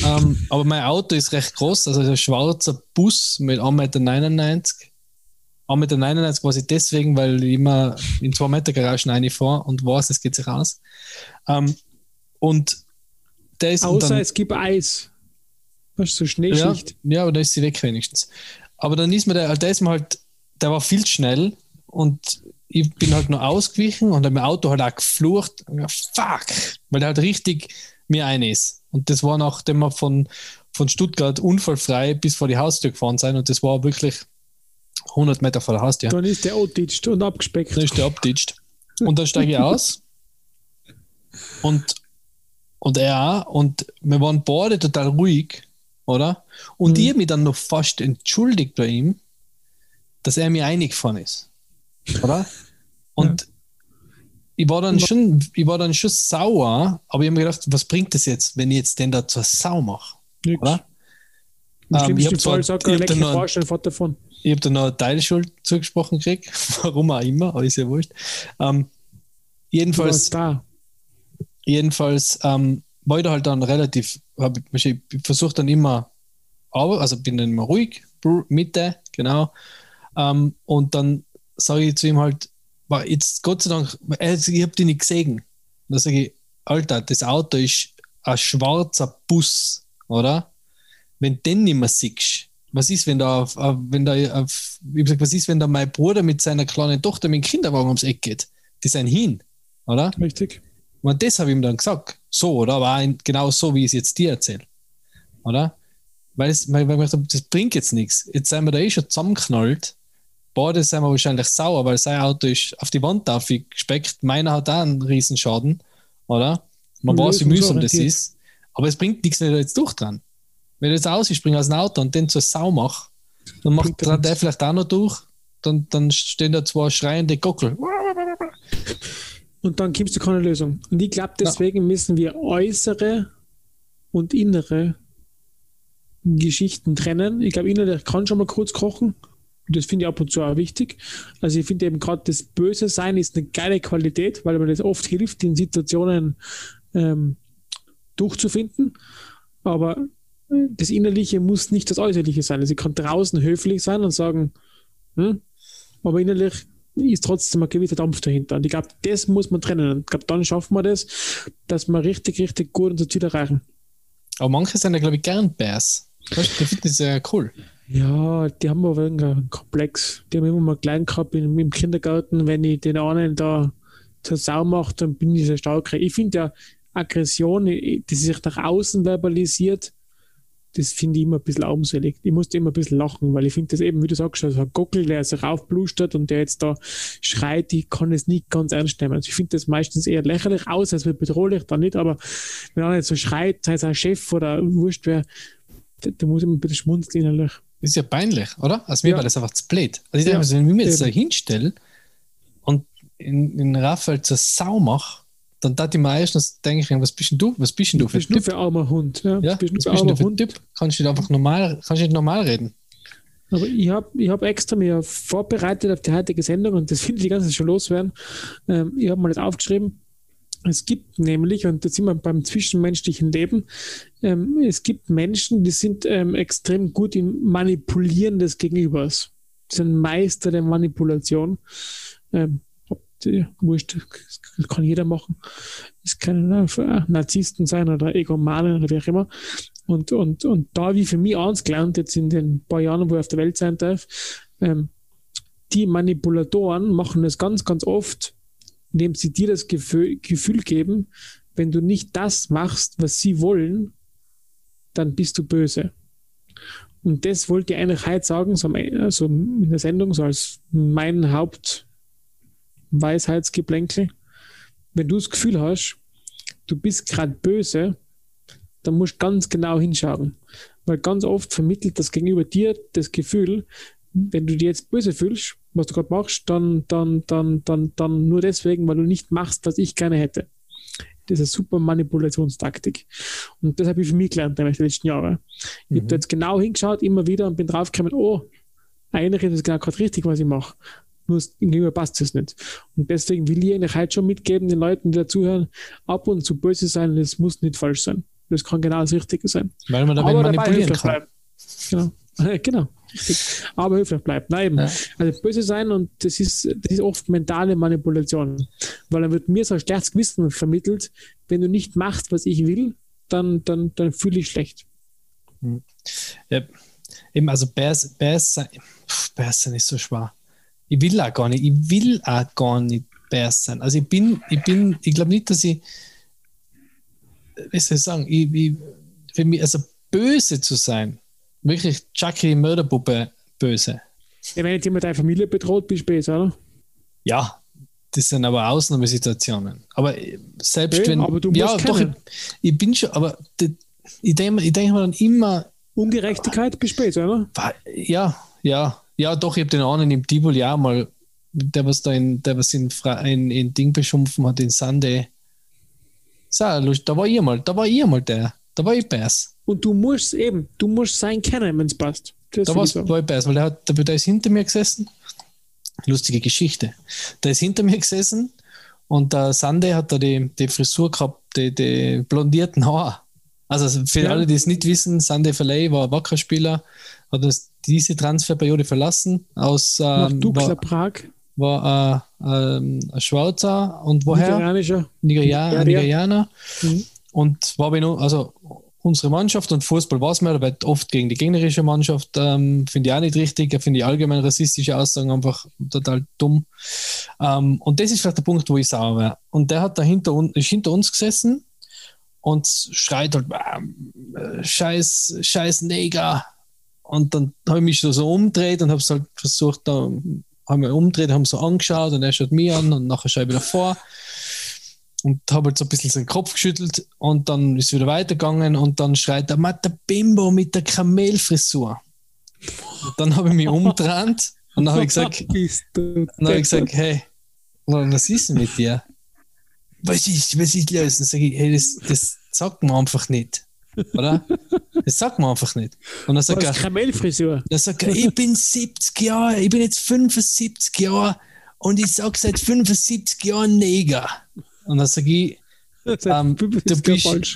ähm, aber mein Auto ist recht groß, also ein schwarzer Bus mit 1,99 Meter. 1,99 Meter quasi deswegen, weil ich immer in 2 Meter Garagen reinfahre und weiß, es geht sich aus. Ähm, und der ist. Außer dann, es gibt Eis. Du, so Schneeschicht. Ja, ja, aber da ist sie weg wenigstens. Aber dann ist mir der, der ist mir halt, der war viel zu schnell und ich bin halt nur ausgewichen und habe mein Auto halt auch geflucht. Fuck! Weil der halt richtig mir ein ist. Und das war nachdem wir von, von Stuttgart unfallfrei bis vor die Haustür gefahren sind und das war wirklich 100 Meter vor der Haustür. Dann ist der abditscht und abgespeckt. Dann ist der abditscht. Und dann steige ich aus [laughs] und, und er auch. Und wir waren beide total ruhig, oder? Und Mhm. ich habe mich dann noch fast entschuldigt bei ihm, dass er mir eingefahren ist. Oder? [laughs] Und ich war dann schon, ich war dann schon sauer, aber ich habe mir gedacht, was bringt das jetzt, wenn ich jetzt den da zur Sau mache? Nix. Oder? Im Ähm, ich schlimmsten Fall sagt er, fährt davon. Habe dann noch eine Teilschuld zugesprochen gekriegt, [laughs] warum auch immer, aber ist ja wurscht. Ähm, jedenfalls, jedenfalls ähm, war ich da halt dann relativ, hab ich, ich versuche dann immer, aber, also bin dann immer ruhig, Mitte, genau. Ähm, und dann sage ich zu ihm halt, war jetzt Gott sei Dank, also ich habe die nicht gesehen. Da sage ich, Alter, das Auto ist ein schwarzer Bus, oder? Wenn den nicht mehr siehst, was ist, wenn da, auf, wenn da auf, ich gesagt, was ist, wenn da mein Bruder mit seiner kleinen Tochter mit dem Kinderwagen ums Eck geht? Die sind hin, oder? Richtig. Und das habe ich ihm dann gesagt. So, oder? Ein- genau so, wie ich es jetzt dir erzähle. Oder? Weil, es, weil, weil ich gedacht habe, das bringt jetzt nichts. Jetzt sind wir da eh schon zusammengeknallt. Beide sind wir wahrscheinlich sauer, weil sein Auto ist auf die Wand gespeckt. Meiner hat auch einen Riesenschaden. Oder? Man weiß, wie mühsam das ist. Aber es bringt nichts, wenn er jetzt durch dran. Wenn er jetzt aus ist, springe aus dem Auto und den zur Sau mache, dann macht er der nichts. vielleicht auch noch durch. Dann, dann stehen da zwei schreiende Gockel. Und dann kommst du keine Lösung. Und ich glaube, deswegen müssen wir äußere und innere Geschichten trennen. Ich glaube, innerlich kann schon mal kurz kochen. Das finde ich ab und zu auch wichtig. Also ich finde eben gerade das Böse sein ist eine geile Qualität, weil mir das oft hilft, in Situationen ähm, durchzufinden. Aber äh, das Innerliche muss nicht das Äußerliche sein. Also ich kann draußen höflich sein und sagen, hm, aber innerlich ist trotzdem ein gewisser Dampf dahinter. Und ich glaube, das muss man trennen. Und ich glaube, dann schaffen wir das, dass wir richtig, richtig gut unser Ziel erreichen. Aber manche sind ja, glaube ich, gern die finden das ja cool. Ja, die haben aber einen Komplex. Die haben immer mal klein gehabt im, im Kindergarten, wenn ich den einen da zur Sau mache, dann bin ich sehr stark. Ich finde ja Aggression, die sich nach außen verbalisiert, das finde ich immer ein bisschen armselig. Ich musste immer ein bisschen lachen, weil ich finde das eben, wie du sagst, also ein Gockel, der sich aufblustert und der jetzt da schreit, ich kann es nicht ganz ernst nehmen. Also ich finde das meistens eher lächerlich aus, als wird bedrohlich dann nicht, aber wenn einer jetzt so schreit, sei es ein Chef oder wurscht wer, da, muss ich immer ein bisschen schmunzeln innerlich. Das ist ja peinlich, oder? Also mir Ja. war das einfach zu blöd. Also ich denke Ja, so, wenn ich mir jetzt da hinstelle und in, in Raphael zur Sau mache, dann dachte ich mir erstens, denke ich, mir, was bist denn du? Was bist denn du für ein Typ? armer Hund. Ja, Ja, bist was bist du armer für ein Hund. Typ? Kannst du nicht einfach normal, kannst du nicht normal reden? Aber ich habe ich hab extra mir vorbereitet auf die heutige Sendung und das finde ich die ganze Zeit schon loswerden. Ähm, ich habe mal das aufgeschrieben. Es gibt nämlich, und da sind wir beim zwischenmenschlichen Leben, ähm, es gibt Menschen, die sind ähm, extrem gut im Manipulieren des Gegenübers. Die sind Meister der Manipulation. Ähm, die, wurscht, kann jeder machen. Es können äh, Narzissten sein oder Egomanen oder wie auch immer. Und, und, und da ich für mich eins gelernt, jetzt in den paar Jahren, wo ich auf der Welt sein darf, ähm, die Manipulatoren machen das ganz, ganz oft, indem sie dir das Gefühl, Gefühl geben, wenn du nicht das machst, was sie wollen, dann bist du böse. Und das wollte ich eigentlich heute sagen, so, Ende- also in der Sendung, so als mein Hauptweisheitsgeplänkel. Wenn du das Gefühl hast, du bist gerade böse, dann musst du ganz genau hinschauen. Weil ganz oft vermittelt das gegenüber dir das Gefühl, wenn du dir jetzt böse fühlst, was du gerade machst, dann, dann, dann, dann, dann nur deswegen, weil du nicht machst, was ich gerne hätte. Das ist eine super Manipulationstaktik. Und das habe ich für mich gelernt nämlich die letzten Jahre. Ich habe da jetzt genau hingeschaut, immer wieder und bin draufgekommen, oh, eigentlich ist es genau gerade richtig, was ich mache. Nur gegenüber passt es nicht. Und deswegen will ich eigentlich heute schon mitgeben, den Leuten, die dazuhören, ab und zu böse sein, das muss nicht falsch sein. Das kann genau das Richtige sein. Weil man damit manipulieren kann. bleiben. Genau. [laughs] genau, richtig. Aber höflich bleibt. Nein, Ja. also böse sein und das ist, das ist oft mentale Manipulation. Weil dann wird mir so ein schlechtes Gewissen vermittelt, wenn du nicht machst, was ich will, dann, dann, dann fühle ich schlecht. Ja, eben, also Bears, sein, ist so schwer. Ich will auch gar nicht, ich will auch gar nicht Bears sein. Also ich bin, ich bin, ich glaube nicht, dass ich, wie soll ich sagen, ich, ich, für mich, also böse zu sein, wirklich Chucky Mörderpuppe böse. Ja, wenn jetzt jemand deine Familie bedroht, bist du besser, oder? Ja, das sind aber Ausnahmesituationen. Aber selbst Okay, wenn. aber du ja, musst doch, ich, kennen. ich bin schon, aber die, ich denke ich denk mir dann immer, Ungerechtigkeit bist du oder? ja, ja, ja, doch, ich habe den einen im Tivoli auch mal, der was da in, der was in, in, in Ding beschumpfen hat, in Sunday. So, lustig, da war ich mal, da war ich mal der, da war ich Bass. Und du musst eben, du musst sein kennen, wenn es passt. Das Da war ich ich Bass, weil der, hat, der, der ist hinter mir gesessen. Lustige Geschichte. Der ist hinter mir gesessen und der Sunday hat da die, die Frisur gehabt, die, die blondierten Haare. Also für Ja. alle, die es nicht wissen, Sunday Verley war ein Wackerspieler, hat uns diese Transferperiode verlassen aus Nach ähm, Dukla war, Prag, war äh, ein Schwarzer und woher? nigerianischer. Nigeria Ja, der. Nigerianer. Mhm. Und war bei nu- also unsere Mannschaft und Fußball war es mehr, aber oft gegen die gegnerische Mannschaft, ähm, finde ich auch nicht richtig. Finde ich allgemein rassistische Aussagen einfach total dumm. Ähm, und das ist vielleicht der Punkt, wo ich sauer wäre. Und der hat da hinter, ist hinter uns gesessen und schreit halt, ähm, äh, scheiß, scheiß Neger. Und dann habe ich mich so, umgedreht und habe es halt versucht, da haben wir umgedreht, haben so angeschaut und er schaut mir an und nachher schaue ich wieder vor und habe halt so ein bisschen seinen Kopf geschüttelt und dann ist wieder weitergegangen und dann schreit er, Matt, der Bimbo mit der Kamelfrisur. Und dann habe ich mich umgedreht und dann habe ich gesagt, [laughs] dann habe ich gesagt, hey, was ist denn mit dir? Was ist, was ist los? Dann sage ich, hey, das, das sagt man einfach nicht. Oder? Das sagt man einfach nicht. Und dann sagt er, Kamelfrisur. dann sagt er, ich bin 70 Jahre, ich bin jetzt 75 Jahre und ich sage seit 75 Jahren Neger. Und dann sage ich, [laughs] ähm, ist bist,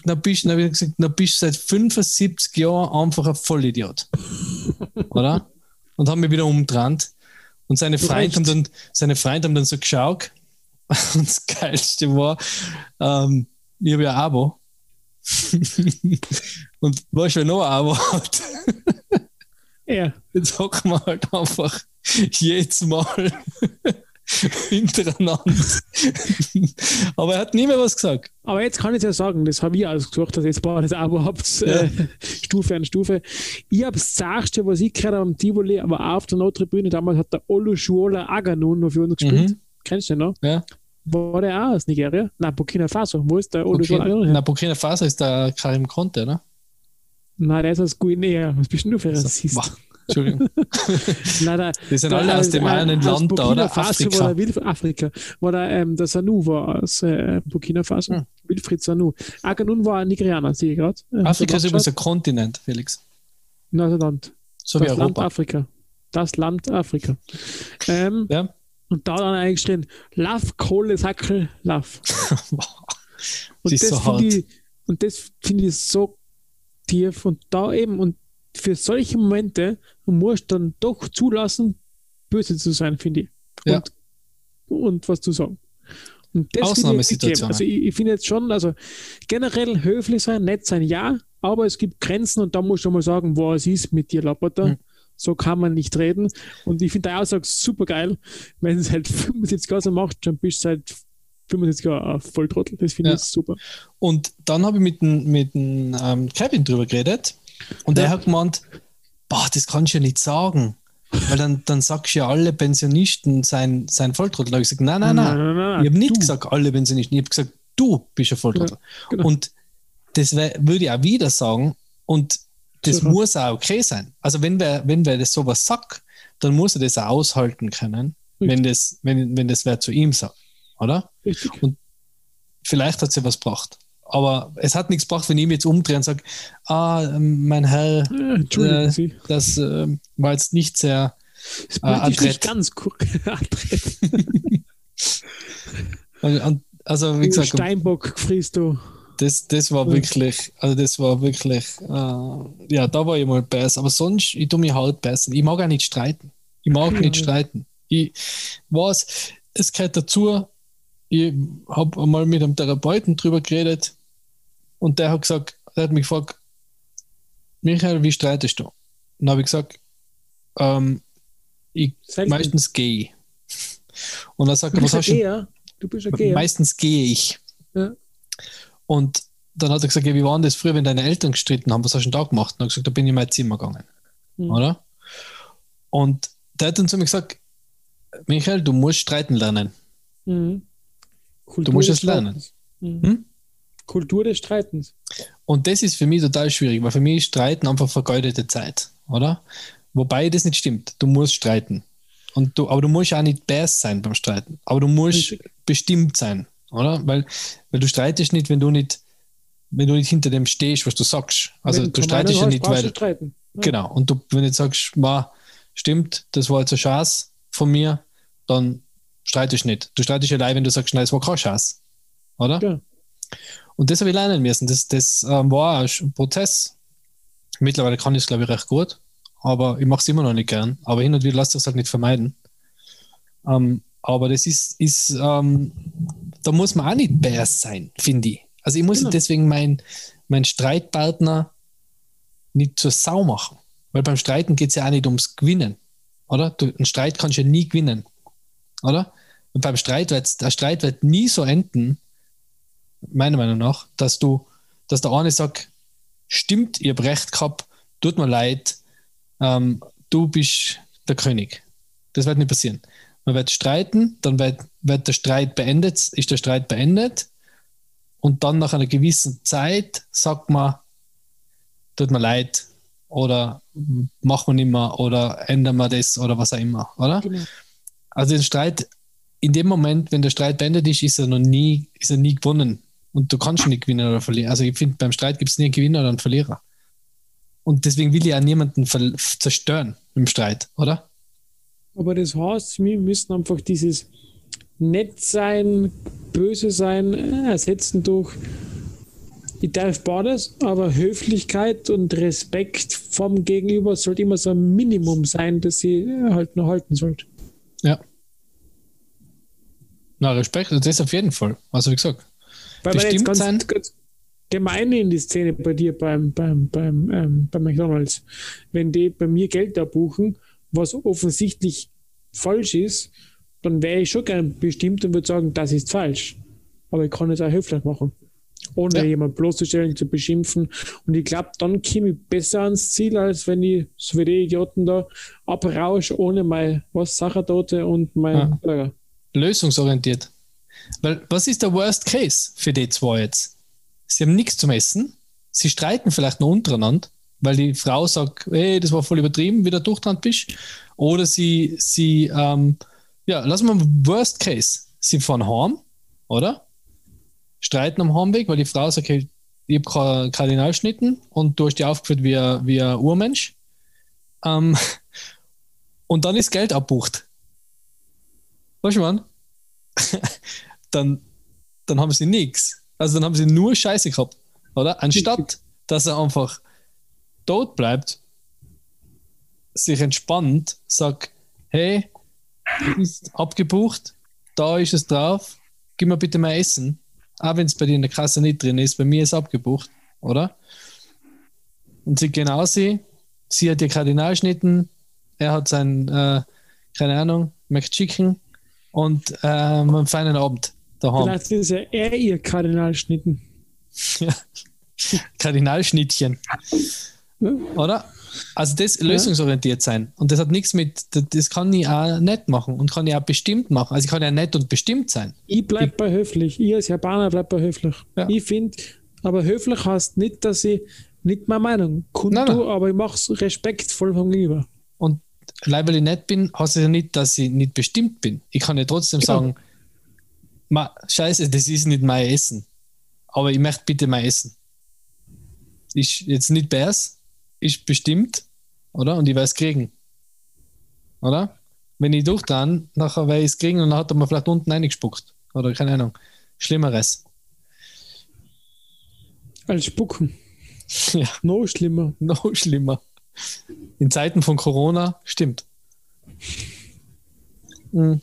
dann bist, hab ich gesagt, dann bist seit 75 Jahren einfach ein Vollidiot. [laughs] Oder? Und haben mich wieder umgedreht. Und seine Freunde haben, dann, seine Freunde haben dann so geschaut. [laughs] Und das Geilste war, ähm, ich habe ja ein Abo. Und weißt du, wer noch ein Abo hat? Ja. Jetzt hocken wir halt einfach jedes Mal [laughs] hintereinander. Aber er hat nie mehr was gesagt. Aber jetzt kann ich ja sagen, das habe ich ausgesucht, dass jetzt bei das Abo habt, Ja. äh, Stufe an Stufe. Ich habe das Zachste, was ich gehört habe am Tivoli, aber auch auf der Nordtribüne, damals hat der Olushuola Aganun noch für uns gespielt. Mhm. Kennst du den noch? Ja. War der auch aus Nigeria? Nein, Burkina Faso. Wo ist der Olushuola Burkina, Aganun? na, Burkina Faso ist der Karim Conte, ne? Nein, der ist aus Guinea. Was bist denn du für ein Also, Rassist? Entschuldigung. [laughs] Nein, der, Die sind alle aus dem äh, einen Land da, oder? Faso Afrika. War Wilf Afrika. War der, ähm, der Sanu war aus äh, Burkina Faso. Hm. Wilfried Sanu. Aganun war ein Nigerianer, sehe ich gerade. Äh, Afrika ist übrigens ein Kontinent, Felix. Neuseeland. So wie das Land Europa. Afrika. Das Land Afrika. Ähm, Ja. Und da dann eigentlich drin, Love, Kohle, Sackel, Love. [laughs] Und das, so hart. finde ich, und das finde ich so tief und da eben und für solche Momente musst du dann doch zulassen, böse zu sein, finde ich. Ja. Und, und was zu sagen. Und das Ausnahmesituationen. Also ich, ich finde jetzt schon, also generell höflich sein, nett sein, ja, aber es gibt Grenzen und da muss schon mal sagen, was ist mit dir, Lapperter. Hm. So kann man nicht reden. Und ich finde die Aussage super geil, wenn es halt [laughs] 75 Jahre so macht, dann bist du seit 75 Jahren Volltrottel. Das finde Ja. ich super. Und dann habe ich mit mit ähm, Kevin drüber geredet und Ja. der hat gemeint, boah, das kannst du ja nicht sagen. Weil dann, dann sagst du ja alle Pensionisten sein, sein Volltrottel. Da habe ich gesagt, nein, nein, nein. Ich habe nicht du. gesagt, alle Pensionisten. Ich habe gesagt, du bist ein Volltrottel. genau. Und das würde ich auch wieder sagen. Und das Sicher. muss auch okay sein. Also wenn wer, wenn wer das sowas sagt, dann muss er das auch aushalten können, wenn das, wenn, wenn das wer zu ihm sagt. Oder? Richtig. Vielleicht hat ja was gebracht. Aber es hat nichts gebracht, wenn ich mich jetzt umdrehe und sage, ah, ähm, mein Herr, Äh, das ähm, war jetzt nicht sehr äh, politisch nicht adrett. ganz [laughs] adrett. [laughs] Und- und- Also wie gesagt, Steinbock frisst du. das, das war wirklich, also das war wirklich, äh, ja, da war ich mal besser. Aber sonst, ich tue mich halt besser. Ich mag auch nicht streiten. Ich mag nicht streiten. Ich weiß, es gehört dazu. Ich habe einmal mit einem Therapeuten drüber geredet und der hat gesagt, der hat mich gefragt, Michael, wie streitest du? Dann habe ich gesagt, ähm, ich, Selten. meistens gehe. Und dann sagt Du er, was hast du? Geher. Du bist ein Geher. Meistens gehe ich. Ja. Und dann hat er gesagt, ja, wie war denn das früher, wenn deine Eltern gestritten haben? Was hast du denn da gemacht? Und er hat gesagt, da bin ich in mein Zimmer gegangen. Mhm. Oder? Und der hat dann zu mir gesagt, Michael, du musst streiten lernen. Mhm. Kultur musst es lernen. Mhm. Hm? Kultur des Streitens. Und das ist für mich total schwierig, weil für mich ist Streiten einfach vergeudete Zeit, oder? Wobei das nicht stimmt. Du musst streiten. Und du, aber du musst auch nicht best sein beim Streiten. Aber du musst Richtig. bestimmt sein, oder? Weil, weil du streitest nicht, wenn du nicht, wenn du nicht hinter dem stehst, was du sagst. Also Wenn du keine streitest ja nicht, weil streiten. Ja. Genau. Und du, wenn du jetzt sagst, wow, stimmt, das war jetzt ein Schatz von mir, dann streitest du nicht. Du streitest ja allein, wenn du sagst, nein, das war kein Schatz. Oder? Ja. Und das habe ich lernen müssen. Das, das ähm, war ein Prozess. Mittlerweile kann ich es, glaube ich, recht gut, aber ich mache es immer noch nicht gern. Aber hin und wieder lasse ich es halt nicht vermeiden. Ähm, aber das ist, ist ähm, da muss man auch nicht best sein, finde ich. Also ich muss Genau. deswegen meinen mein Streitpartner nicht zur Sau machen. Weil beim Streiten geht es ja auch nicht ums Gewinnen. Oder? Du, einen Streit kannst du ja nie gewinnen. Oder? Und beim Streit wird der Streit wird nie so enden, meiner Meinung nach, dass du, dass der eine sagt, stimmt, ihr habt recht gehabt, tut mir leid, ähm, du bist der König. Das wird nicht passieren. Man wird streiten, dann wird, wird der Streit beendet, ist der Streit beendet und dann nach einer gewissen Zeit sagt man, tut mir leid oder machen wir nicht mehr oder ändern wir das oder was auch immer, oder? Genau. Also den Streit, in dem Moment, wenn der Streit beendet ist, ist er noch nie, ist er nie gewonnen. Und du kannst nicht gewinnen oder verlieren. Also ich finde, beim Streit gibt es nie einen Gewinner oder einen Verlierer. Und deswegen will ich auch niemanden zerstören im Streit, oder? Aber das heißt, wir müssen einfach dieses nett sein, böse sein äh, ersetzen durch ich darf beides, aber Höflichkeit und Respekt vom Gegenüber sollte immer so ein Minimum sein, das sie äh, halt noch halten sollte. Ja. Na, Respekt, das auf jeden Fall. Also wie gesagt, Weil wenn jetzt Bestimmt ganz, sein. ganz gemein in die Szene bei dir beim, beim, beim, ähm, bei McDonalds, wenn die bei mir Geld abbuchen, was offensichtlich falsch ist, dann wäre ich schon gern bestimmt und würde sagen, das ist falsch. Aber ich kann es auch höflich machen. Ohne Ja. jemand bloßzustellen, zu beschimpfen. Und ich glaube, dann komme ich besser ans Ziel, als wenn ich, so wie die Idioten da, abrausch ohne mein was Sachertote und mein Ja. Burger. lösungsorientiert. Weil was ist der Worst Case für die zwei jetzt? Sie haben nichts zum Essen, sie streiten vielleicht noch untereinander, weil die Frau sagt, hey, das war voll übertrieben, wie du durchtrannt bist. Oder sie, sie ähm, ja, wir mal Worst Case. Sie fahren heim, oder? Streiten am Heimweg, weil die Frau sagt, hey, ich habe Kardinalschnitten und du hast die aufgeführt wie ein, wie ein Urmensch. Ähm, [laughs] und dann ist Geld abbucht. Weißt du, Mann? [laughs] dann, dann haben sie nichts. Also dann haben sie nur Scheiße gehabt, oder? Anstatt, dass er einfach tot bleibt, sich entspannt, sagt, hey, ist abgebucht, da ist es drauf, gib mir bitte mal Essen. Auch wenn es bei dir in der Kasse nicht drin ist, bei mir ist abgebucht, oder? Und sie gehen aus, sie, sie hat ihr Kardinalschnitten, er hat sein, äh, keine Ahnung, McChicken und äh, einen feinen Abend daheim. Vielleicht ist ja er ihr Kardinalschnitten. Ja. Kardinalschnittchen. Oder? Also das lösungsorientiert sein. Und das hat nichts mit, das- kann ich auch nett machen und kann ich auch bestimmt machen. Also ich kann ja nett und bestimmt sein. Ich bleib bei höflich. Ich als Japaner bleib bei höflich. Ja. Ich finde, aber höflich heißt nicht, dass ich nicht meine Meinung kundtue, aber ich mache es respektvoll vom Gegenüber. Und weil ich nett bin, heißt es ja nicht, dass ich nicht bestimmt bin. Ich kann ja trotzdem Genau. sagen, Ma, scheiße, das ist nicht mein Essen. Aber ich möchte bitte mein Essen. Ist jetzt nicht bärs, ist bestimmt, oder? Und ich weiß kriegen. Oder? Wenn ich durchdran, nachher werde ich es kriegen und dann hat er mir vielleicht unten reingespuckt. Oder keine Ahnung. Schlimmeres. Als Spucken. ja, No schlimmer. noch schlimmer. In Zeiten von Corona stimmt. Mhm.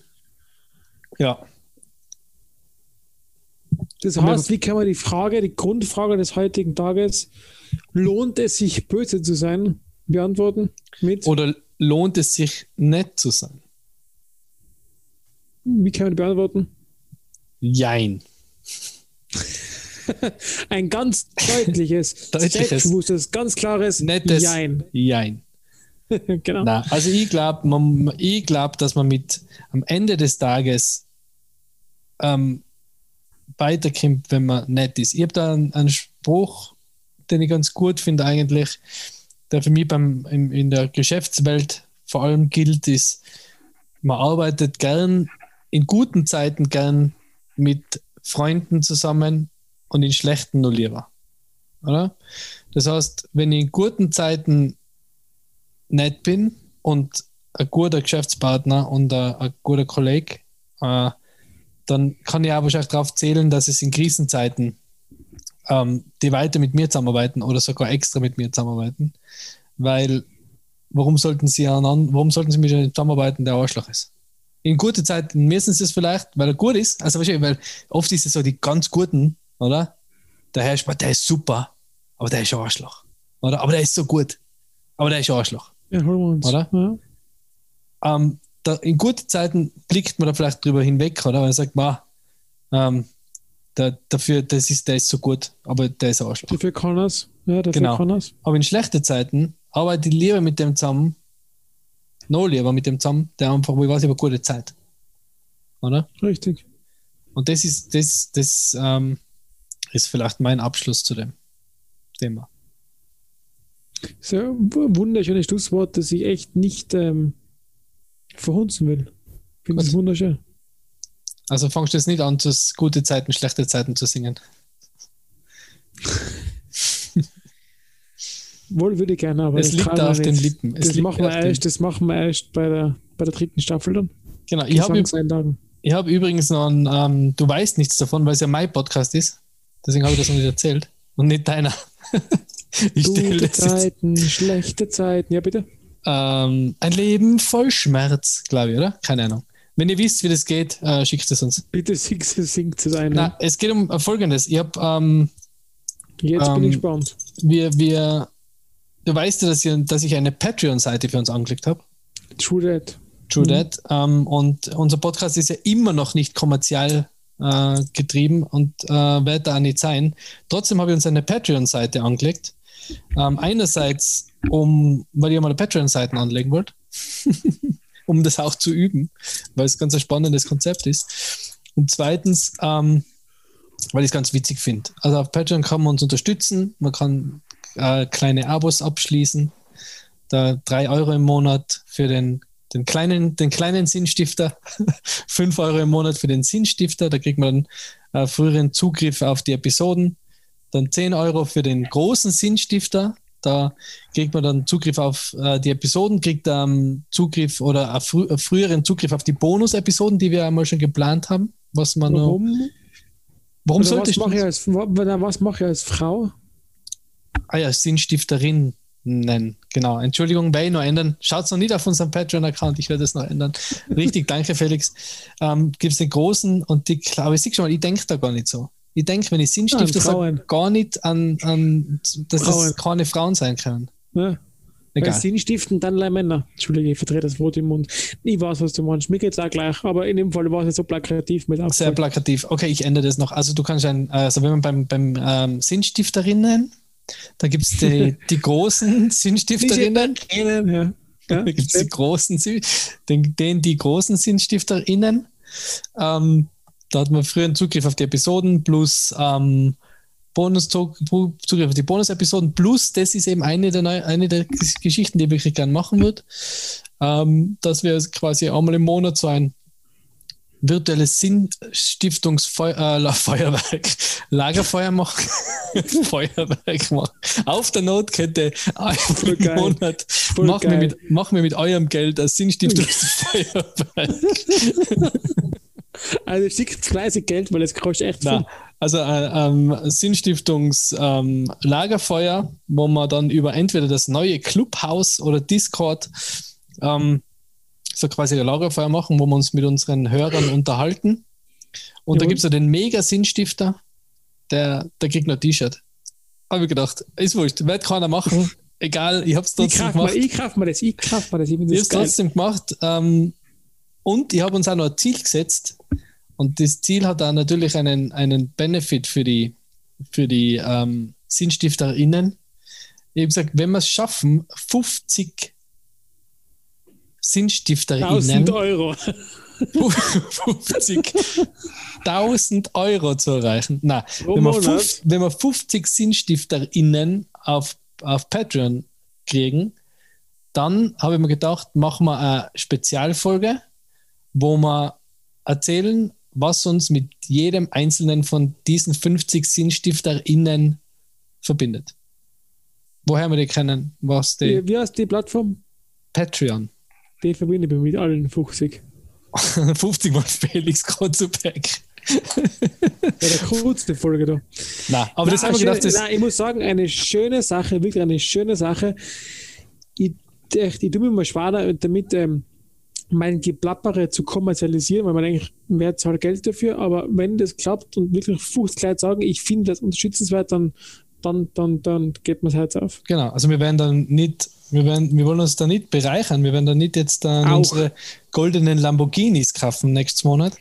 Ja. Das heißt, wie kann man die Frage, die Grundfrage des heutigen Tages, lohnt es sich böse zu sein, beantworten mit? Oder lohnt es sich nett zu sein? Wie kann man die beantworten? Jein. [laughs] Ein ganz [laughs] deutliches, selbstbewusstes, ganz klares Nettes Jein. Jein. [laughs] genau. Na, also ich glaube, ich glaub, dass man mit am Ende des Tages ähm, weiterkommt, wenn man nett ist. Ich habe da einen, einen Spruch, den ich ganz gut finde eigentlich, der für mich beim, in, in der Geschäftswelt vor allem gilt, ist, man arbeitet gern in guten Zeiten gern mit Freunden zusammen und in schlechten nur lieber. Oder? Das heißt, wenn ich in guten Zeiten nett bin und ein guter Geschäftspartner und ein, ein guter Kollege, äh, dann kann ich auch wahrscheinlich darauf zählen, dass es in Krisenzeiten ähm, die weiter mit mir zusammenarbeiten oder sogar extra mit mir zusammenarbeiten. Weil warum sollten sie aneinander, warum sollten sie mit einem zusammenarbeiten, der Arschloch ist? In guten Zeiten müssen sie es vielleicht, weil er gut ist. Also weil oft ist es so die ganz guten, oder? Der Herr der ist super, aber der ist ein Arschloch. Oder? Aber der ist so gut. Aber der ist ein Arschloch. Ja, uns. Oder? Ja. ähm, da, in guten Zeiten blickt man da vielleicht drüber hinweg, oder? Weil man sagt, ma, ähm, der, dafür, das ist, der ist so gut, aber der ist Arschloch. Dafür kann er's. Ja, dafür Genau. kann er's. Aber in schlechten Zeiten arbeite ich lieber mit dem zusammen, noch lieber mit dem zusammen, der einfach, wo ich weiß, eine gute Zeit. Oder? Richtig. Und das ist, das, das ähm, ist vielleicht mein Abschluss zu dem Thema. So ein wunderschönes Schlusswort, das ich echt nicht ähm, verhunzen will. Finde es wunderschön. Also fangst du jetzt nicht an, zu gute Zeiten, schlechte Zeiten zu singen. [laughs] Wohl würde ich gerne, aber es das liegt da auf den. Lippen. Das machen, wir erst, das machen wir erst bei der, bei der dritten Staffel dann. Genau, ich habe. Ich habe übrigens noch einen, ähm, du weißt nichts davon, weil es ja mein Podcast ist. Deswegen habe ich das noch nicht erzählt. Und nicht deiner. [laughs] ich Gute. Zeiten, schlechte Zeiten. Ja, bitte. Ähm, ein Leben voll Schmerz, glaube ich, oder? Keine Ahnung. Wenn ihr wisst, wie das geht, äh, schickt es uns. Bitte singt singt es ein. Na, es geht um Folgendes. Ich habe, ähm, Jetzt bin ähm, ich gespannt. wir, wir, du weißt ja, dass, ihr, dass ich eine Patreon-Seite für uns angelegt habe. True That. True Mhm. That. Ähm, und unser Podcast ist ja immer noch nicht kommerziell äh, getrieben und äh, wird da auch nicht sein. Trotzdem habe ich uns eine Patreon-Seite angelegt. Ähm, einerseits, um, weil ich mal eine Patreon-Seiten anlegen wollte, [laughs] um das auch zu üben, weil es ganz ein spannendes Konzept ist. Und zweitens, ähm, weil ich es ganz witzig finde. Also auf Patreon kann man uns unterstützen, man kann äh, kleine Abos abschließen, da drei Euro im Monat für den den kleinen, den kleinen Sinnstifter, [laughs] 5 Euro im Monat für den Sinnstifter, da kriegt man äh, früheren Zugriff auf die Episoden, dann 10 Euro für den großen Sinnstifter, da kriegt man dann Zugriff auf äh, die Episoden, kriegt ähm, Zugriff oder frü früheren Zugriff auf die Bonus-Episoden, die wir einmal schon geplant haben. Was man noch, Warum? warum Oder sollte was ich mache ich als, wa- wa- was mache ich als Frau? Ah ja, Sinnstifterin nennen. Genau. Entschuldigung, werde ich noch ändern. Schaut noch nicht auf unseren Patreon-Account, ich werde es noch ändern. Richtig, [laughs] danke, Felix. Ähm, Gibt es den großen und die, aber ich sehe schon mal, ich denke da gar nicht so. Ich denke, wenn ich Sinnstifter sage, gar nicht an, an dass Frauen. das keine Frauen sein können. Ja. Egal. Sinnstiften dann allein Männer. Entschuldige, ich verdrehe das Wort im Mund. Ich weiß, was du meinst. Mir geht es auch gleich, aber in dem Fall war es jetzt so plakativ mit Sehr Auftrag. plakativ. Okay, ich ändere das noch. Also du kannst ein, also wenn man beim, beim ähm, Sinnstifterinnen, da gibt es die, [laughs] die großen Sinnstifterinnen. Ja. Ja. Da gibt es die großen, den, den die großen SinnstifterInnen. Ähm, da hat man früher einen Zugriff auf die Episoden plus ähm, Bonus Zugriff auf die Bonus-Episoden plus das ist eben eine der, neu, eine der Ges- Geschichten, die ich wirklich gerne machen würde, ähm, dass wir quasi einmal im Monat so ein virtuelles Sinnstiftungs-Feuerwerk, [laughs] Lagerfeuer machen, [laughs] Feuerwerk machen. Auf der Notkette im geil. Monat Voll machen wir, mit, machen wir mit eurem Geld ein Sinnstiftungsfeuerwerk. [laughs] Also schickt fleißig Geld, weil es kostet echt viel. Also äh, ähm, Sinnstiftungs-Lagerfeuer, wo man dann über entweder das neue Clubhouse oder Discord ähm, so quasi ein Lagerfeuer machen, wo wir uns mit unseren Hörern unterhalten. Und da Jawohl. gibt es ja den Mega-Sinnstifter, der, der kriegt noch ein T-Shirt. Habe ich gedacht, ist wurscht, wird keiner machen. Egal, ich habe es trotzdem ich gemacht. Mal, ich kauf mir das, ich kauf mir das. Ich, ich habe es trotzdem gemacht. Ähm, und ich habe uns auch noch ein Ziel gesetzt. Und das Ziel hat auch natürlich einen, einen Benefit für die, für die ähm, SinnstifterInnen. Ich habe gesagt, wenn wir es schaffen, 50 SinnstifterInnen 1000 Euro. 50.000 Euro zu erreichen. Nein, wenn wir, Monat? 50, wenn wir 50 SinnstifterInnen auf, auf Patreon kriegen, dann habe ich mir gedacht, machen wir eine Spezialfolge, wo wir erzählen, was uns mit jedem einzelnen von diesen 50 SinnstifterInnen verbindet. Woher wir die kennen, was die Wie, wie heißt die Plattform? Patreon. Die verbinde ich mir mit allen 50. 50 [laughs] Mal Felix Krotzubeck. Ja, der coolste Folge da. Nein, aber das Nein, haben wir gedacht, schön- das, nein, ich muss sagen, eine schöne Sache, wirklich eine schöne Sache. Ich, echt, ich tue mir mal schwer damit, ähm, mein Geplappere zu kommerzialisieren, weil man eigentlich mehr zahlt Geld dafür, aber wenn das klappt und wirklich 50 Leute sagen, ich finde das unterstützenswert, dann, dann, dann, dann geht man das Herz auf. genau, also wir werden dann nicht, wir, werden, wir wollen uns da nicht bereichern, wir werden da nicht jetzt dann Auch. unsere goldenen Lamborghinis kaufen nächstes Monat,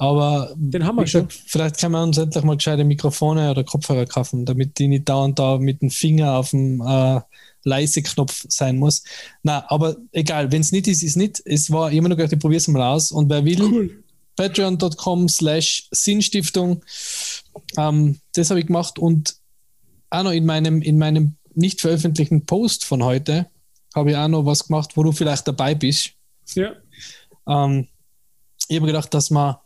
aber Den haben wir gesagt, vielleicht können wir uns endlich mal gescheite Mikrofone oder Kopfhörer kaufen, damit die nicht dauernd da mit dem Finger auf dem äh, Leise-Knopf sein muss. Na, aber egal, wenn es nicht ist, ist nicht. Es war immer noch gedacht, ich probiere es mal aus und wer will, Cool. patreon.com slash Sinnstiftung. Ähm, das habe ich gemacht und auch noch in meinem, in meinem nicht veröffentlichten Post von heute habe ich auch noch was gemacht, wo du vielleicht dabei bist. Ja. Ähm, ich habe gedacht, dass man,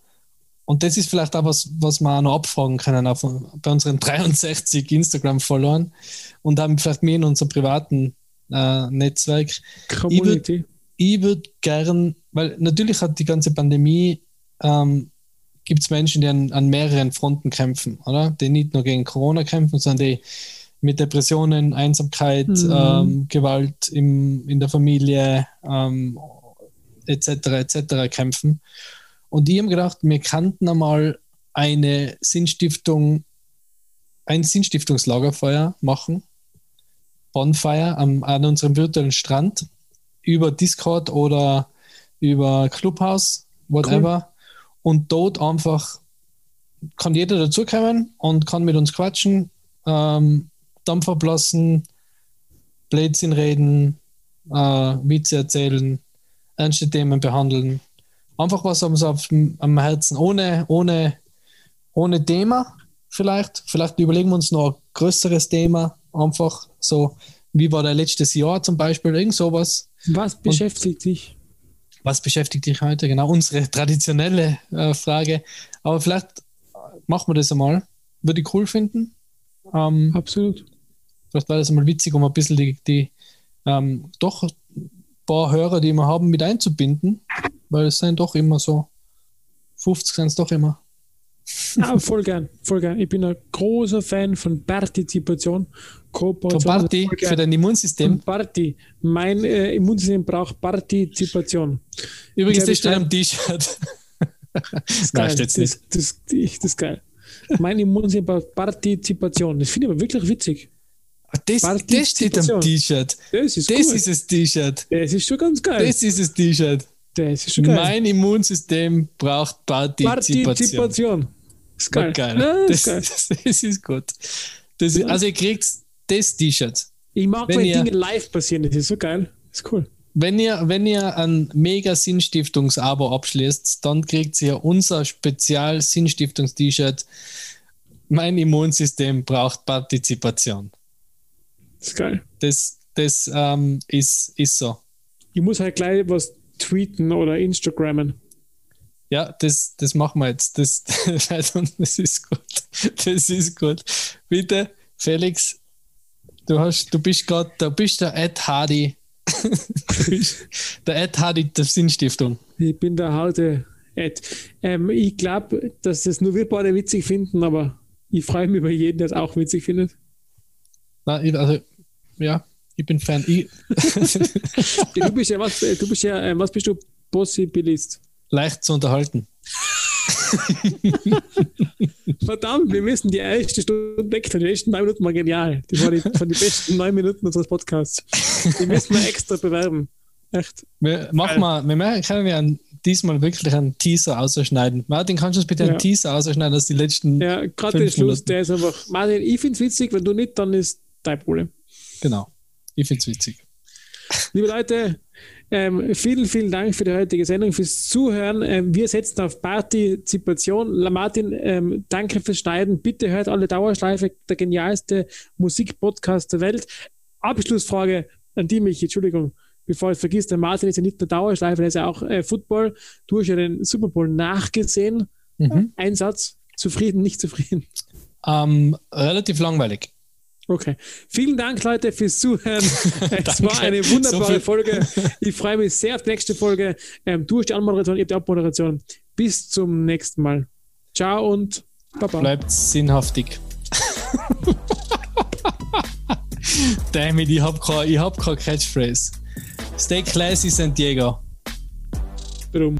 und das ist vielleicht auch was, was wir auch noch abfragen können auf, bei unseren [laughs] 63 Instagram-Followern und dann vielleicht mehr in unserem privaten äh, Netzwerk. Community. Ich würde gern, weil natürlich hat die ganze Pandemie, ähm, gibt es Menschen, die an, an mehreren Fronten kämpfen, oder? Die nicht nur gegen Corona kämpfen, sondern die mit Depressionen, Einsamkeit, Mhm. ähm, Gewalt im, in der Familie, ähm, etc. etc. kämpfen. Und ich habe gedacht, wir könnten einmal eine Sinnstiftung, ein Sinnstiftungslagerfeuer machen, Bonfire am, an unserem virtuellen Strand über Discord oder über Clubhouse, whatever. Und dort einfach kann jeder dazukommen und kann mit uns quatschen, ähm, Dampf ablassen, Blödsinn reden, äh, Witze erzählen, ernste Themen behandeln. Einfach was dem- am Herzen, ohne, ohne, ohne Thema vielleicht. Vielleicht überlegen wir uns noch ein größeres Thema. Einfach so, wie war der letztes Jahr zum Beispiel, irgend sowas. Was beschäftigt dich? Was beschäftigt dich heute? Genau, unsere traditionelle äh, Frage. Aber vielleicht machen wir das einmal. Würde ich cool finden. Ähm, Absolut. vielleicht wäre das einmal witzig, um ein bisschen die, die ähm, doch ein paar Hörer, die wir haben, mit einzubinden. Weil es sind doch immer so 50 sind es doch immer. Ja, voll gern, voll gern. Ich bin ein großer Fan von Partizipation, Kooperation. So Party für dein Immunsystem. Party. Mein äh, Immunsystem braucht Partizipation. Übrigens, das steht am T-Shirt. Das [laughs] Nein, das, das, ich- das ist geil. Mein Immunsystem braucht Partizipation. Das finde ich aber wirklich witzig. Das, das steht am. T-Shirt. Das ist Das cool. ist das T-Shirt. das ist schon ganz geil. Das ist das T-Shirt. Das ist geil. Mein Immunsystem braucht Partizipation. Partizipation. Das ist geil. Geil. Ja, Das, ist geil. das, [laughs] das ist gut. Das, ist- also ihr kriegt das T-Shirt. Ich mag, wenn wenn, ihr- Dinge live passieren. Das ist so geil. Das ist cool. Wenn ihr, wenn ihr ein mega Sinnstiftungs-Abo abschließt, dann kriegt ihr unser Spezial-Sinnstiftungs-T-Shirt. Mein Immunsystem braucht Partizipation. Das ist geil. Das, das ähm, ist, ist so. Ich muss halt gleich was tweeten oder Instagrammen. Ja, das, das machen wir jetzt. Das, [laughs] das ist gut. Das ist gut. Bitte, Felix, du, hast, du bist gerade, du bist der Ed Hardy. [laughs] Der Ed Hardy der Sinnstiftung. Ich bin der harte Ed. Ähm, ich glaube, dass das nur wir beide witzig finden, aber ich freue mich über jeden, der es auch witzig findet. Na, also, ja, ich bin Fan. Ich, [laughs] Du bist ja, was, du bist ja, ähm, was bist du? Possibilist. leicht zu unterhalten. Verdammt, wir müssen die erste Stunde wechseln. Die ersten neun Minuten waren genial. Die waren die, von die besten neun Minuten unseres Podcasts. Die müssen wir extra bewerben. Echt. Wir machen mal, wir machen, können wir einen, diesmal wirklich einen Teaser ausschneiden. Martin, kannst du uns bitte Ja. einen Teaser ausschneiden aus die letzten. Ja, gerade den Fünf Schluss, Minuten. der ist einfach. Martin, ich finde es witzig, wenn du nicht, dann ist dein Problem. Genau. Ich finde es witzig. Liebe Leute, ähm, vielen, vielen Dank für die heutige Sendung, fürs Zuhören. Ähm, wir setzen auf Partizipation. Martin, ähm, danke fürs Schneiden. Bitte hört alle Dauerschleife, der genialste Musikpodcast der Welt. Abschlussfrage an die mich, Entschuldigung, bevor ich es vergisst, der Martin ist ja nicht nur Dauerschleife, der ist ja auch äh, Football. Du hast ja den Super Bowl nachgesehen. Mhm. Ein Satz, zufrieden, nicht zufrieden. Ähm, relativ langweilig. Okay. Vielen Dank, Leute, fürs Zuhören. [laughs] es war eine wunderbare So Folge. [laughs] Ich freue mich sehr auf die nächste Folge. Ähm, du hast die Anmoderation, ich habe die Abmoderation. Bis zum nächsten Mal. Ciao und Baba. Bleibt sinnhaftig. Damn it, ich hab keine, hab Catchphrase. Stay classy, San Diego. Drum.